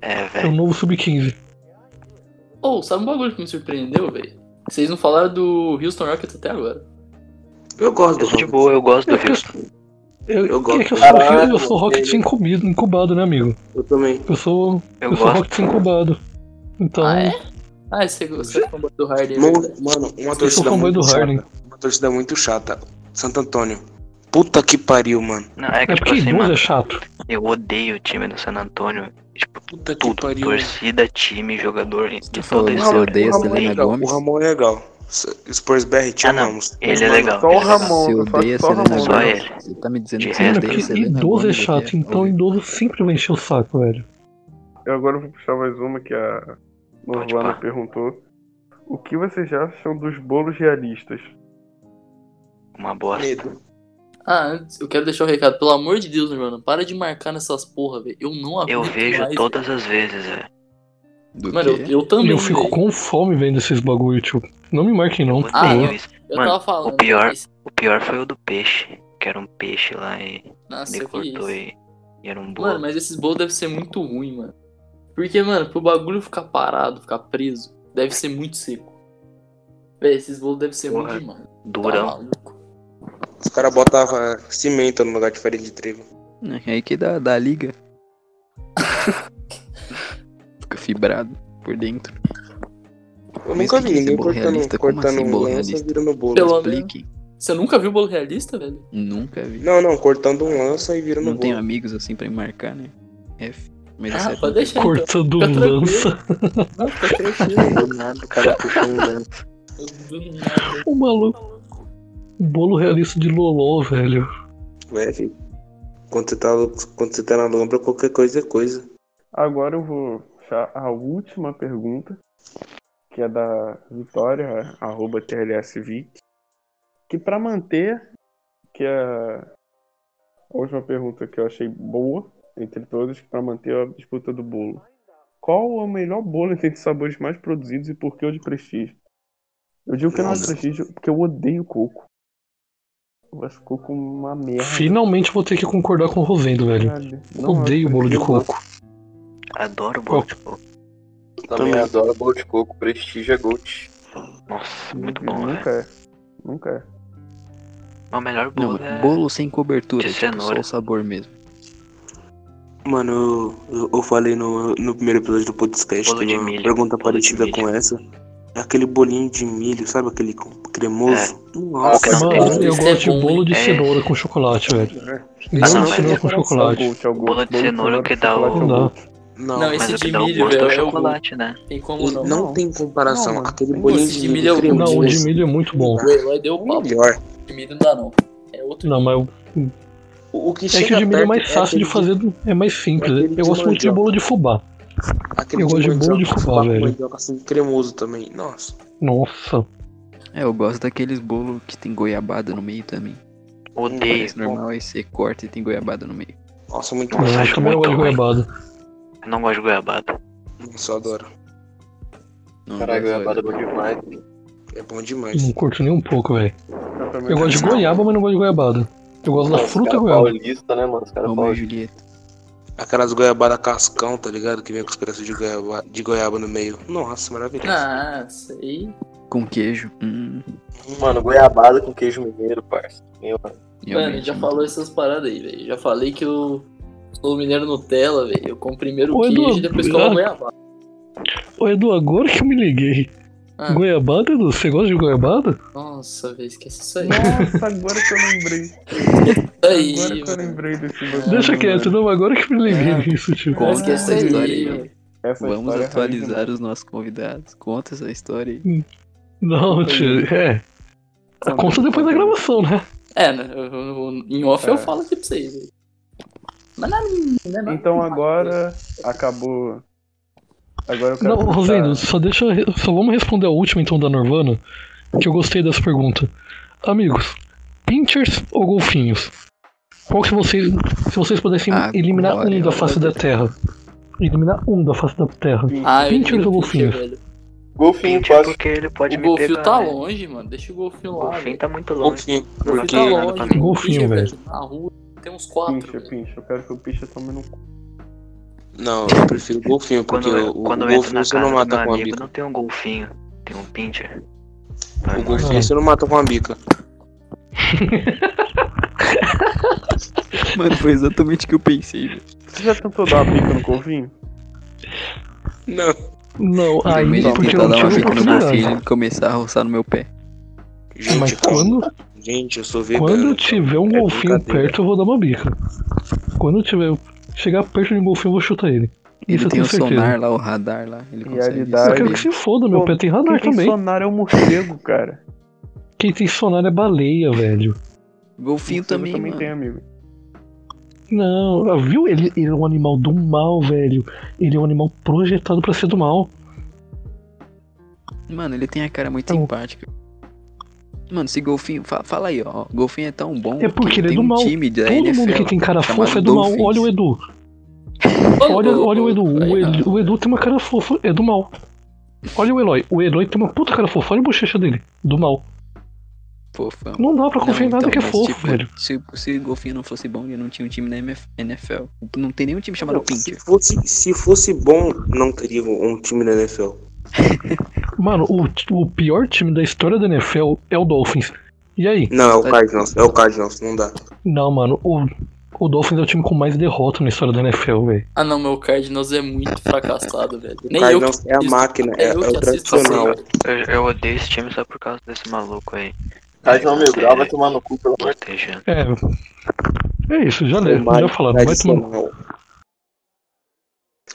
É, É o velho. novo sub-15. Ô, sabe um bagulho que me surpreendeu, velho? Vocês não falaram do Houston Rockets até agora. Eu gosto do Eu sou de Rockets. boa, eu gosto do É Houston. Eu, Eu gosto. é que eu sou, Caralho, eu sou Rockets velho. incubado, incubado, né, amigo? Eu também. Eu sou, Eu eu sou gosto. Rockets incubado. Então, Ah, é? Ah, você, você é fanboy do Harden, é Mano, mano, uma eu torcida fanboy muito chata. Uma torcida muito chata. Santo Antônio. Puta que pariu, mano. Não, é que É tipo porque assim, mano, é chato. eu odeio o time do San Antônio. Tipo, Puta que tudo. pariu. Torcida, time, jogador, de tá toda que você Ramon- odeia o a Ramon é legal? O Ramon é legal. Spurs BR, te Ah, não. amamos. Ele é legal. Só o é. Ramon, Você eu odeia só, Ramon. Só ele. Você tá me dizendo De que você é odeia Selena idoso é chato, então idoso sempre vai encher o saco, velho. Eu agora vou puxar mais uma que a Norvana perguntou. O que vocês acham dos bolos realistas? Uma bosta. medo. Ah, antes, eu quero deixar o recado. Pelo amor de Deus, mano, para de marcar nessas porra, velho. Eu não aguento Eu vejo mais, todas as vezes, velho. Mano, eu, eu E também, eu fico velho. com fome vendo esses bagulho, tio. Não me marquem não, por Ah, Odeio favor. isso. Eu Mano, tava falando. o pior- mas- O pior foi o do peixe. Que era um peixe lá e Nossa, cortou e, e era um bolo. Mano, mas esses bolos devem ser muito ruins, mano. Porque, mano, pro bagulho ficar parado, ficar preso, deve ser muito seco. Véi, esses bolos devem ser Porra, demais. Tá Durão. maluco. Os caras botavam cimento no lugar de farinha de trigo. É aí que dá, dá liga. (laughs) Fica fibrado por dentro. Eu Mas nunca vi é ninguém bolo cortando, cortando assim, bolo um lança virando bolo. Pelo. Explique. Você nunca viu bolo realista, velho? Nunca vi. Não, não, cortando um lança e virando Não bolo. tenho amigos assim pra me marcar, né? F. Mas Ah, é pode deixar então. Cortando Fica tranquilo. lança. Não, fica tranquilo. (laughs) Do nada o cara puxou um lança. Do nada. O maluco. Bolo realista de Loló, velho. É, filho. Quando você, tá, quando você tá na lombra, qualquer coisa é coisa. Agora eu vou puxar a última pergunta, que é da Vitória, arroba TLSVIC. Que pra manter, que é a última pergunta que eu achei boa, entre todas, que pra manter a disputa do bolo. Qual é o melhor bolo entre os sabores mais produzidos e por que o de prestígio? Eu digo que não é prestígio porque eu odeio coco. Eu acho coco uma merda. Finalmente vou ter que concordar com o Rosendo, velho. Odeio eu bolo de coco. Adoro bolo de coco. Também, Também. adoro bolo de coco. Prestígio é Gold. Nossa, muito bom, velho. Nunca é. Nunca é. O melhor Não, bolo é... bolo sem cobertura, de tipo, só o sabor mesmo. Mano, eu, eu, eu falei no, no primeiro episódio do podcast Bolo que de uma milho, pergunta parecida com essa. É aquele bolinho de milho, sabe? Aquele cremoso. Nossa, Nossa, Mano, eu é gosto de bom, bolo de é. cenoura com chocolate, velho. É. Bolo não, cenoura é com É chocolate. É. Bolo de cenoura que dá é o Não não, esse o de o milho, é o velho, é o chocolate, né? Tem como não. não, Não. tem comparação. Não, aquele bolinho Esse de milho, é o cremoso. Não, o de milho é muito bom. O deu o o melhor. De milho não dá, não. É outro. Não, mas o- O, o que é que o de milho é mais fácil de aquele fazer, é mais simples. de Eu gosto muito de bolo de fubá. Aquele Eu gosto de bolo de fubá, velho. mandioca assim, cremoso também. Nossa. Nossa. É, eu gosto daqueles bolos que tem goiabada no meio também. Odeio. Parece normal, aí você corta e tem goiabada no meio. Nossa, muito Nossa, bom. eu acho muito gosto de goiabada. Eu não gosto de goiabada. Nossa, eu adoro. Não, Caralho, goiabada é bom demais. É bom demais. Não curto nem um pouco, velho. Eu Eu gosto de goiaba, mas não gosto de goiabada. Eu gosto da Os fruta cara goiaba. paulista, né, mano? Os caras e paulistas. Julieta. Aquelas goiabadas cascão, tá ligado? Que vem com os pedaços de goiaba, de goiaba no meio. Nossa, maravilhoso. Ah, sei. Com queijo. Hum, Mano, goiabada com queijo mineiro, parça. Meu, mano. Mano, realmente já falou essas paradas aí, velho. Já falei que eu sou mineiro Nutella, velho. Eu como primeiro o queijo e depois como a ah. goiabada. Ô Edu, agora que eu me liguei. Ah. Goiabada, Edu? Você gosta de goiabada? Nossa, velho, esquece isso aí. Nossa, agora que eu lembrei. Isso aí, Agora que eu mano. lembrei desse bagulho. Deixa quieto, não, agora que eu me liguei É. nisso, tio. Conta Esquece essa história aí. velho. Vamos história é atualizar raiz, os nossos convidados. Conta essa história aí. Não, tio, é. Conta depois da gravação, né? É, né? eu- eu- em off É. eu falo aqui pra vocês. Então demais, agora acabou. Agora eu quero. Não, Rosendo, só deixa. Só vamos responder a última então da Norvana, que eu gostei dessa pergunta. Amigos, pinchers ou golfinhos? Qual que vocês. Se vocês pudessem Agora eliminar um é da face da Terra. Eliminar um da face da Terra. Ah, eu Pincher digo ou Pincher, golfinho? Golfinho, quase. porque ele pode O me golfinho pegar. tá né? longe, mano. Deixa o golfinho O lá. golfinho velho. tá muito longe. Golfinho. O golfinho Porque tá longe. Golfinho, velho. Na rua tem uns quatro. Pincha, velho. pincha. Eu quero que o pincha tome no cu. Não, eu prefiro golfinho, porque Quando, o, o quando entro golfinho você não mata com a bica. não tem um golfinho, tem um pincher. O golfinho você não mata com a bica. (laughs) Mano, foi exatamente o que eu pensei. Você já tentou dar uma bica no golfinho? Não. Não, Aí, eu dar não uma bica no golfinho e começar a roçar no meu pé. Gente, Mas quando, Gente, eu sou vegano. quando eu então tiver um é golfinho perto, eu vou dar uma bica. Quando tiver. Chegar perto de um golfinho, eu vou chutar ele. Ele Isso eu tem tenho o certeza. sonar lá, o radar lá. Ele consegue. Eu quero que se foda, meu Pô, pé tem radar Quem tem também. sonar é o morcego, cara. Quem tem sonar é baleia, velho. Golfinho também, também mano. tem, amigo. Não, ah, viu? Ele, ele é um animal do mal, velho. Ele é um animal projetado pra ser do mal. Mano, ele tem a cara muito Então- simpática. Mano, esse golfinho, fa- fala aí, ó. Golfinho é tão bom. É porque que ele é do um mal. time da Todo NFL mundo que tem cara fofa é do mal. Olha o Edu. (laughs) Olha, olha o Edu. O Edu, o Edu tem uma cara fofa, é do mal. Olha o Eloy. O Eloy tem uma puta cara fofa. Olha a bochecha dele. Do mal. Fofão. Não dá pra confiar em nada então, que é mas, fofo, tipo, velho. Se, se o golfinho não fosse bom, ele não tinha um time na NFL. Não tem nenhum time chamado Não, se, Pincher. fosse, se fosse bom, não teria um time na NFL. (laughs) Mano, o, o pior time da história da NFL é o Dolphins. E aí? Não, é o Cardinals. É o Cardinals, não dá. Não, mano, o, o Dolphins é o time com mais derrota na história da NFL, velho. Ah não, meu Cardinals é muito fracassado, (laughs) velho. O Nem eu Cardinals é a máquina, é, É é eu o tradicional. Eu, eu odeio esse time só por causa desse maluco aí. Cardinal Você Grau vai tomar no cu, pelo amor de Protejando. É. É isso, já, lê, já falaram. Vai tomar. tradicional.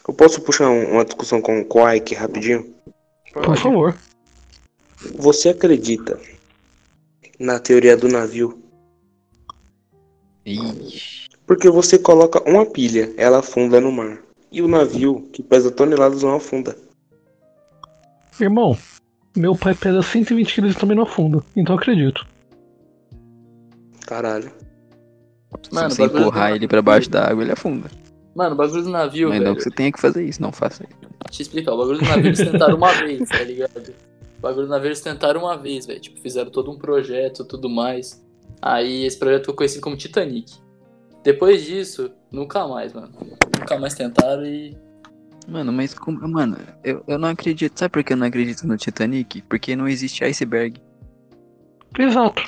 Eu posso puxar um- uma discussão com o Ike rapidinho? Por favor. Você acredita na teoria do navio? Ixi. Porque você coloca uma pilha, ela afunda no mar. E o navio, que pesa toneladas, não afunda. Irmão, meu pai pesa 120 quilos e também não afunda. Então eu acredito. Caralho. Mano, Se você empurrar ele pra baixo da água, ele afunda. Mano, o bagulho do navio, Mas velho. não que você tenha que fazer isso, não faça isso. Deixa eu explicar, o bagulho do navio eles tentaram uma vez, tá ligado? O bagulho do navio eles tentaram uma vez, velho. Tipo, fizeram todo um projeto tudo mais. Aí esse projeto ficou conhecido como Titanic. Depois disso, nunca mais, mano. Nunca mais tentaram e. Mano, mas como. Mano, eu, eu não acredito. Sabe por que eu não acredito no Titanic? Porque não existe iceberg. Exato.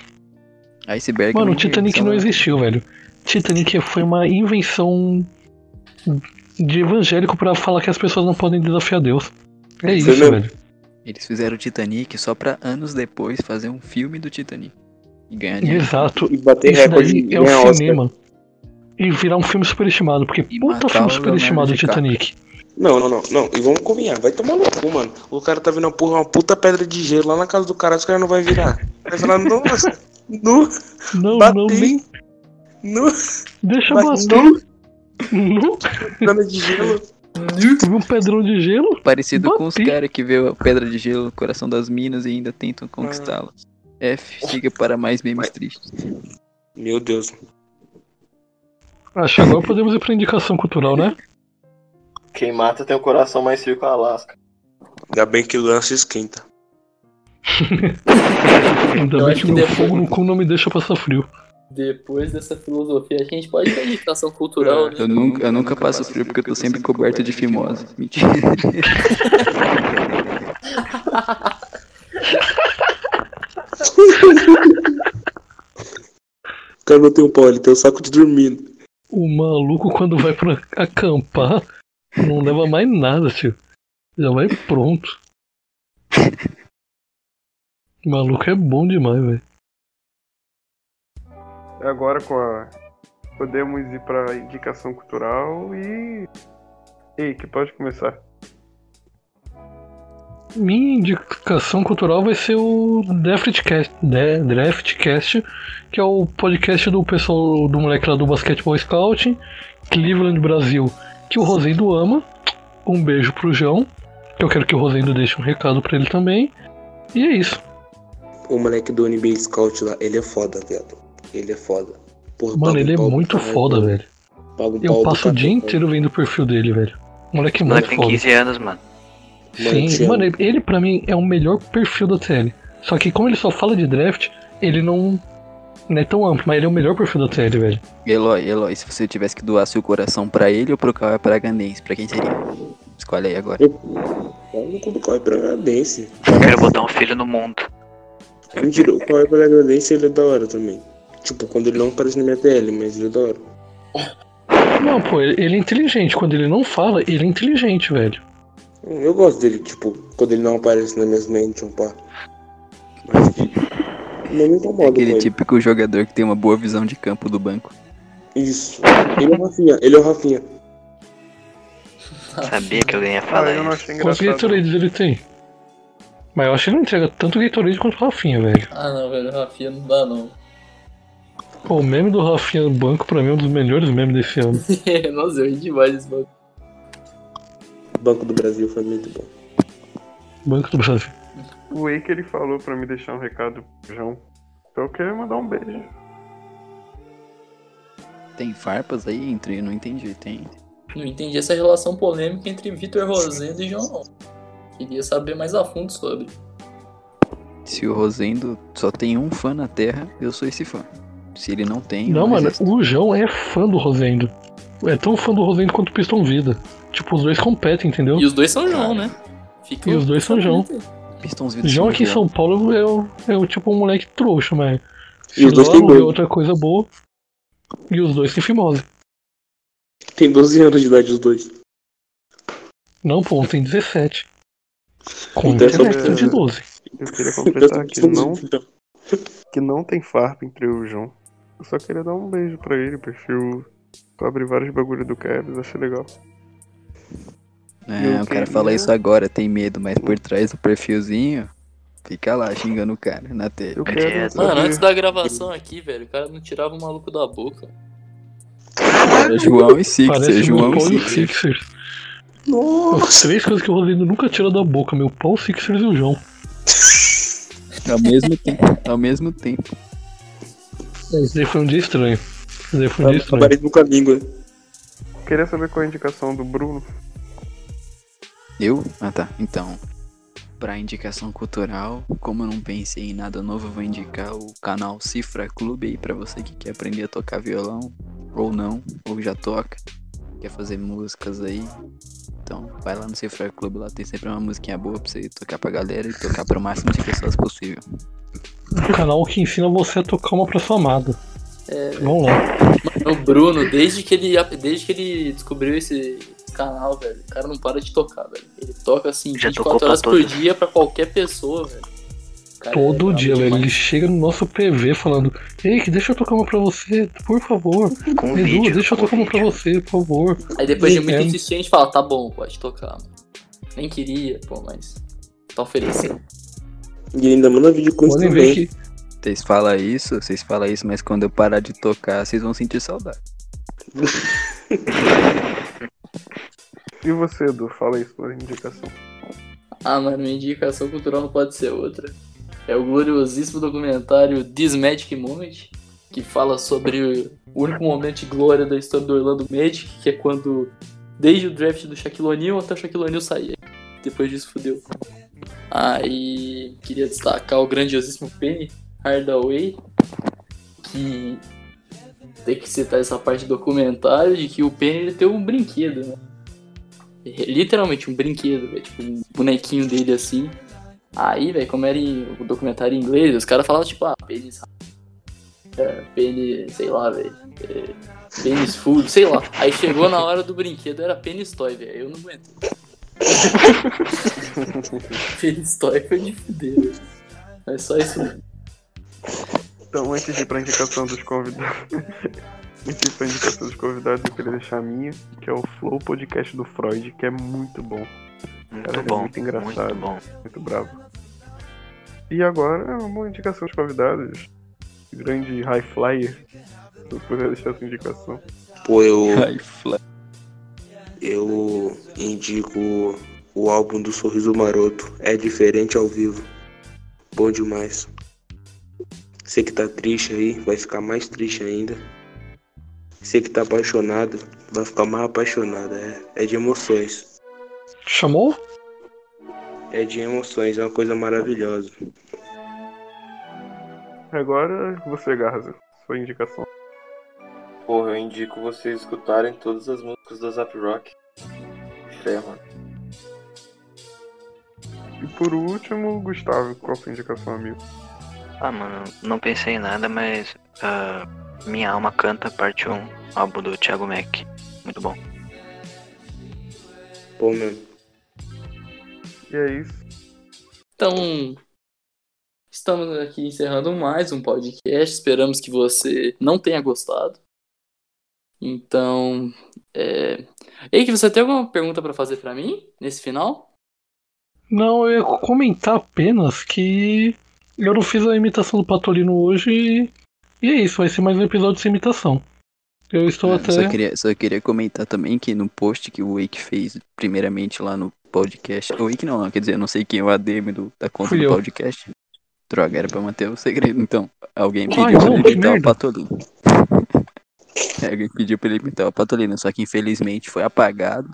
Iceberg. Mano, o Titanic não existiu, velho. Titanic foi uma invenção de evangélico pra falar que as pessoas não podem desafiar Deus. É Isso velho. Eles fizeram o Titanic só pra anos depois fazer um filme do Titanic. E ganhar dinheiro. Exato. E bater Isso recorde é o Oscar. cinema. E virar um filme superestimado, porque E puta filme o superestimado Leonardo Titanic. Não, não, não, não. E vamos combinar, vai tomar no cu, mano. O cara tá vendo uma porra, uma puta pedra de gelo lá na casa do cara, os caras não vai virar. Vai falar, nossa, (laughs) nu, Não, Bati. não, nem. nu, Deixa bater. Nu, de gelo. Um pedrão de gelo. Parecido com os Bati. caras que vê a pedra de gelo no coração das minas e ainda tentam conquistá-las. F, siga para mais memes tristes. Meu Deus. Acho que agora podemos ir pra indicação cultural, né? Quem mata tem o coração mais frio que o Alasca. Ainda bem que o lance esquenta. (laughs) Ainda Eu bem que que meu depois- fogo no cu não me deixa passar frio. Depois dessa filosofia, a gente pode ter indicação cultural, né? Eu nunca, eu nunca passo frio porque eu tô sempre coberto de fimose. Mentira. O cara não tem um pau, ele tem um saco de dormindo. O maluco, quando vai pra acampar, não leva mais nada, tio. Já vai pronto. (laughs) O maluco é bom demais, velho. Agora com a. Podemos ir pra indicação cultural e. Ei, que pode começar. Minha indicação cultural vai ser o Draftcast, né, Draftcast, que é o podcast do pessoal do moleque lá do Basketball Scout, Cleveland, Brasil, que o Rosendo ama. Um beijo pro João, que eu quero que o Rosendo deixe um recado pra ele também. E é isso. O moleque do NBA Scout lá, ele é foda, viado. Ele é foda. Porra, Mano, ele é muito foda, velho. Eu passo o dia inteiro vendo o perfil dele, velho. O moleque é O muito moleque tem foda. 15 anos, mano. Mano, eu Sim, mano, ele pra mim é o melhor perfil da TL. Só que como ele só fala de draft, ele não, não é tão amplo, mas ele é o melhor perfil da TL, velho. Eloy, Eloy, se você tivesse que doar seu coração pra ele ou pro Caio Braganense, pra quem seria? Escolhe aí agora. Do Caio Bragadense. Eu quero botar um filho no mundo. Mentira, o Caio Bragadense ele é da hora também. Tipo, quando ele não aparece na minha TL, mas ele é da hora. Não, pô, ele, é inteligente. Quando ele não fala, ele é inteligente, velho. Eu gosto dele, tipo, quando ele não aparece nas minhas mentes, um pá. Mas não me incomoda com Aquele ele. típico jogador que tem uma boa visão de campo do banco. Isso. Ele é o Rafinha, ele é o Rafinha. Sabia que alguém ia Ah, falar eu não isso. Quantos. Gatorades ele tem? Mas eu acho que ele não entrega tanto Gatorade quanto o Rafinha, velho. Ah não, velho, Rafinha não dá não. Pô, o meme do Rafinha no banco pra mim é um dos melhores memes desse ano. (laughs) Nossa, eu ri demais desse bagulho. O Banco do Brasil foi muito bom. Banco do Brasil. O Wake ele falou pra me deixar um recado pro João. Então eu queria mandar um beijo. Tem farpas aí entre. Não entendi, tem. Não entendi essa relação polêmica entre Vitor Rosendo e João não. Queria saber mais a fundo sobre. Se o Rosendo só tem um fã na Terra, eu sou esse fã. Se ele não tem, Não, mano, existo. o João é fã do Rosendo. É tão fã do Rosendo quanto o Piston Vida. Tipo, os dois competem, entendeu? E os dois são João, né? Fica E os dois são João. Pistons Vitor João aqui em João. São Paulo é o, é o tipo um moleque trouxa, mas. E os dois têm dois. outra coisa boa. E os dois têm fimose. Tem 12 anos de idade os dois. Não, pô, um tem 17. Com Então é só- intelecto de 12. (laughs) Eu queria completar que não, que não tem farpa entre o João. Eu só queria dar um beijo pra ele, perfil. Cobre vários bagulho do Kevin, achei legal. É, Eu o cara queria- fala isso agora, tem medo, mas por trás do perfilzinho, fica lá xingando o cara na tela. Eu quero Mano, saber- antes da gravação aqui, velho, o cara não tirava o maluco da boca. Era João e Sixer, João e o Sixer. Sixers. As três coisas que o Rosendo nunca tira da boca, meu pau, o Sixers e o João. Ao mesmo tempo, ao mesmo tempo. Esse daí foi um dia estranho. Esse daí foi um dia estranho. Trabalhei no caminho, né? Queria saber qual é a indicação do Bruno. Eu? Ah tá, então. Pra indicação cultural, como eu não pensei em nada novo, eu vou indicar o canal Cifra Clube aí pra você que quer aprender a tocar violão, ou não, ou já toca, quer fazer músicas aí. Então, vai lá no Cifra Clube, lá tem sempre uma musiquinha boa pra você tocar pra galera e tocar pro máximo de pessoas possível. Um canal que ensina você a tocar uma pra sua amada. É, Vamos lá. o Bruno, desde que ele, desde que ele descobriu esse canal, velho, o cara não para de tocar, velho. Ele toca assim Já 24 tocou pra horas por dia pra qualquer pessoa, velho. Cara Todo é dia, velho. Ele chega no nosso PV falando: Ei, que deixa eu tocar uma pra você, por favor. (laughs) Com Edu, vídeo. deixa eu tocar uma pra vídeo. você, por favor. Aí depois de muito a gente fala, tá bom, pode tocar, mano. Nem queria, pô, mas tá oferecendo. E ainda manda vídeo com Podem ver instrumento. que Vocês falam isso, vocês falam isso, mas quando eu parar de tocar, vocês vão sentir saudade. (laughs) E você, Edu? Fala isso por indicação. Ah, mano, minha indicação cultural não pode ser outra. É o gloriosíssimo documentário This Magic Moment, que fala sobre o único momento de glória da história do Orlando Magic, que é quando, desde o draft do Shaquille O'Neal até o Shaquille O'Neal sair. Depois disso, fudeu. Aí, queria destacar o grandiosíssimo Penny Hardaway, que tem que citar essa parte do documentário de que o Penny ele tem um brinquedo, né? É, Literalmente um brinquedo, velho. Tipo, um bonequinho dele assim. Aí, velho, como era em, o documentário em inglês, os caras falavam tipo, ah, pênis. É, pênis, sei lá, velho. É, pênis food, sei lá. Aí chegou na hora do brinquedo, era pênis toy, velho. Eu não aguento. (laughs) Prehistória foi de fuder. velho. É só isso mesmo. Então, antes de ir pra indicação dos convidados. (laughs) antes de ir pra indicação dos convidados, eu queria deixar a minha, que é o Flow Podcast do Freud, que é muito bom. Muito Cara, é bom. muito engraçado. Muito bom. Muito bravo. E agora, uma indicação dos convidados. Grande High Flyer. Se eu puder deixar essa indicação. Pô, eu, (laughs) Ai, fla- eu indico o álbum do Sorriso Maroto. É diferente ao vivo. Bom demais. Você que tá triste aí, vai ficar mais triste ainda. Você que tá apaixonado, vai ficar mais apaixonado. É, é de emoções. Chamou? É de emoções, é uma coisa maravilhosa. Agora, você, Garza. Sua indicação. Porra, eu indico vocês escutarem todas as músicas do Zap Rock. Fé, mano. E por último, Gustavo. Qual a sua indicação, amigo? Ah, mano, não pensei em nada, mas. ah, Minha Alma Canta, parte 1, álbum do Thiago Mac. Muito bom. Pô, mano. E é isso. Então, estamos aqui encerrando mais um podcast. Esperamos que você não tenha gostado. Então, é... Ei, que você tem alguma pergunta pra fazer pra mim nesse final? Não, eu ia comentar apenas que eu não fiz a imitação do Patolino hoje e, e é isso, vai ser mais um episódio sem imitação. Eu estou É, até. só, queria, só queria comentar também que no post que o Wake fez, primeiramente lá no podcast. O Wake não, quer dizer, eu não sei quem é o ADM do, da conta Fui do eu. podcast. Droga, era pra manter o segredo, então. Alguém Ai, pediu pra não, ele imitar o. Patolino. (laughs) Alguém pediu pra ele imitar o Patolino, só que infelizmente foi apagado.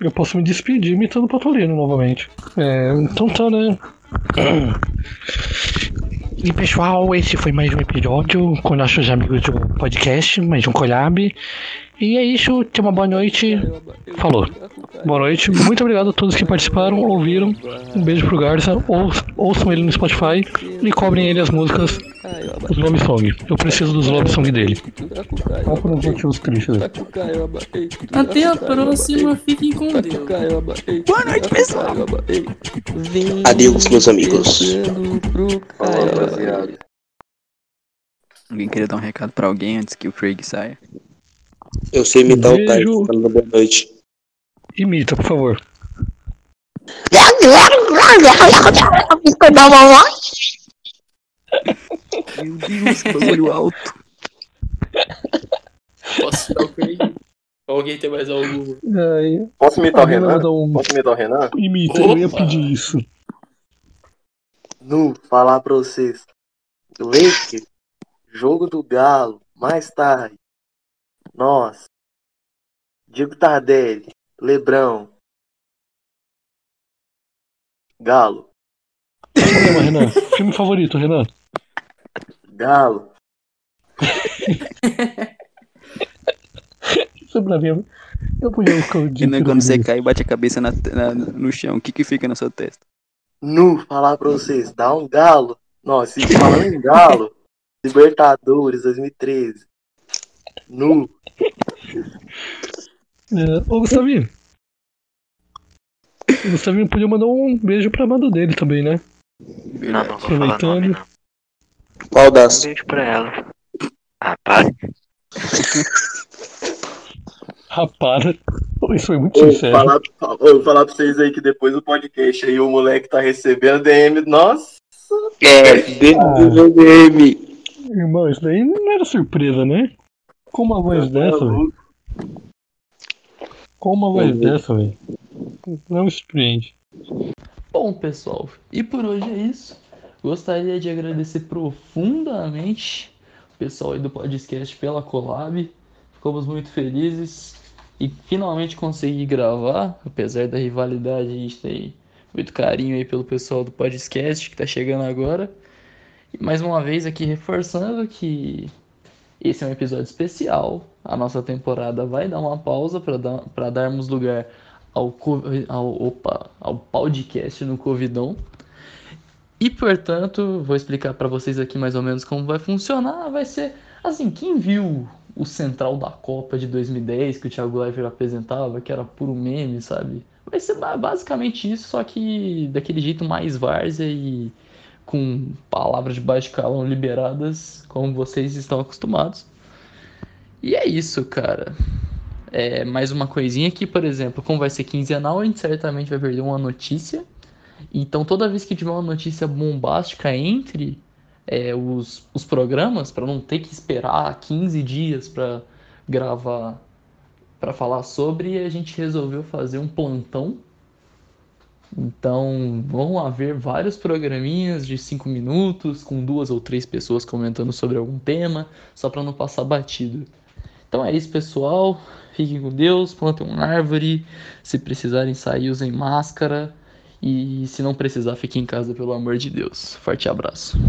Eu posso me despedir imitando o Patolino novamente. É, então tá, né? (clears throat) E pessoal, esse foi mais um episódio com nossos amigos do podcast, mais um collab. E é isso, tenha uma boa noite. Falou. Boa noite, muito obrigado a todos que participaram, ouviram. Um beijo pro Garza, ouçam, ouçam ele no Spotify e cobrem ele as músicas dos Love Song. Eu preciso dos Love Song dele. Só por uns motivos tristes. Até a próxima, fiquem com Deus. Boa noite, pessoal! Adeus, meus amigos. Alguém queria dar um recado pra alguém antes que o Craig saia? Eu sei imitar o Beijo. Tyson falando boa noite. Imita, por favor. Meu Deus, que bagulho alto. Posso tirar o Craig? Alguém tem mais algum? Ai, Posso imitar o Renan? dar um... Posso imitar o Renan? Imita, eu ia Opa. pedir isso. Nu, falar pra vocês. Lake, jogo do Galo, mais tarde. Nossa. Diego Tardelli, Lebrão. Galo, Cinema, Renan. Filme favorito, Renan. Galo. Isso é pra mim. Eu podia ficar o dia Renan, quando você cai e bate a cabeça na, na- no chão, o que que fica na sua testa? Nu, falar pra vocês, dá um galo. Nossa, e falando em galo, Libertadores 2013. Nu, É, ô, Gustavinho. O Gustavinho podia mandar um beijo pra amada dele também, né? Não, não vou falar Aproveitando. nome, não. Qual Um das? beijo pra ela. Ah, para. (laughs) Rapaz, isso foi muito Ô, sincero. falar, ô, falar pra vocês aí que depois do podcast aí o moleque tá recebendo DM. Nossa, É, DDM. Irmão, isso daí não era surpresa, né? Com uma voz dessa, velho. Com uma voz Uhum. dessa, velho. Não me surpreende. Bom, pessoal, e por hoje é isso. Gostaria de agradecer profundamente o pessoal aí do podcast pela collab. Ficamos muito felizes e finalmente consegui gravar, apesar da rivalidade, a gente tem muito carinho aí pelo pessoal do podcast que tá chegando agora. E mais uma vez aqui reforçando que esse é um episódio especial. A nossa temporada vai dar uma pausa para dar, darmos lugar ao, ao, opa, ao podcast no Covidão. E portanto, vou explicar para vocês aqui mais ou menos como vai funcionar. Vai ser assim, quem viu o Central da Copa de 2010 que o Thiago Leifert apresentava, que era puro meme, sabe? Vai ser basicamente isso, só que daquele jeito mais várzea e com palavras de baixo calão liberadas, como vocês estão acostumados. E é isso, cara. É mais uma coisinha que, por exemplo, como vai ser quinzenal, a gente certamente vai perder uma notícia. Então, toda vez que tiver uma notícia bombástica entre é, os, os programas, para não ter que esperar 15 dias para gravar, para falar sobre, a gente resolveu fazer um plantão. Então, vão haver vários programinhas de 5 minutos, com duas ou três pessoas comentando sobre algum tema, só para não passar batido. Então é isso, pessoal. Fiquem com Deus, plantem uma árvore. Se precisarem sair, usem máscara. E se não precisar, fiquem em casa, pelo amor de Deus. Forte abraço.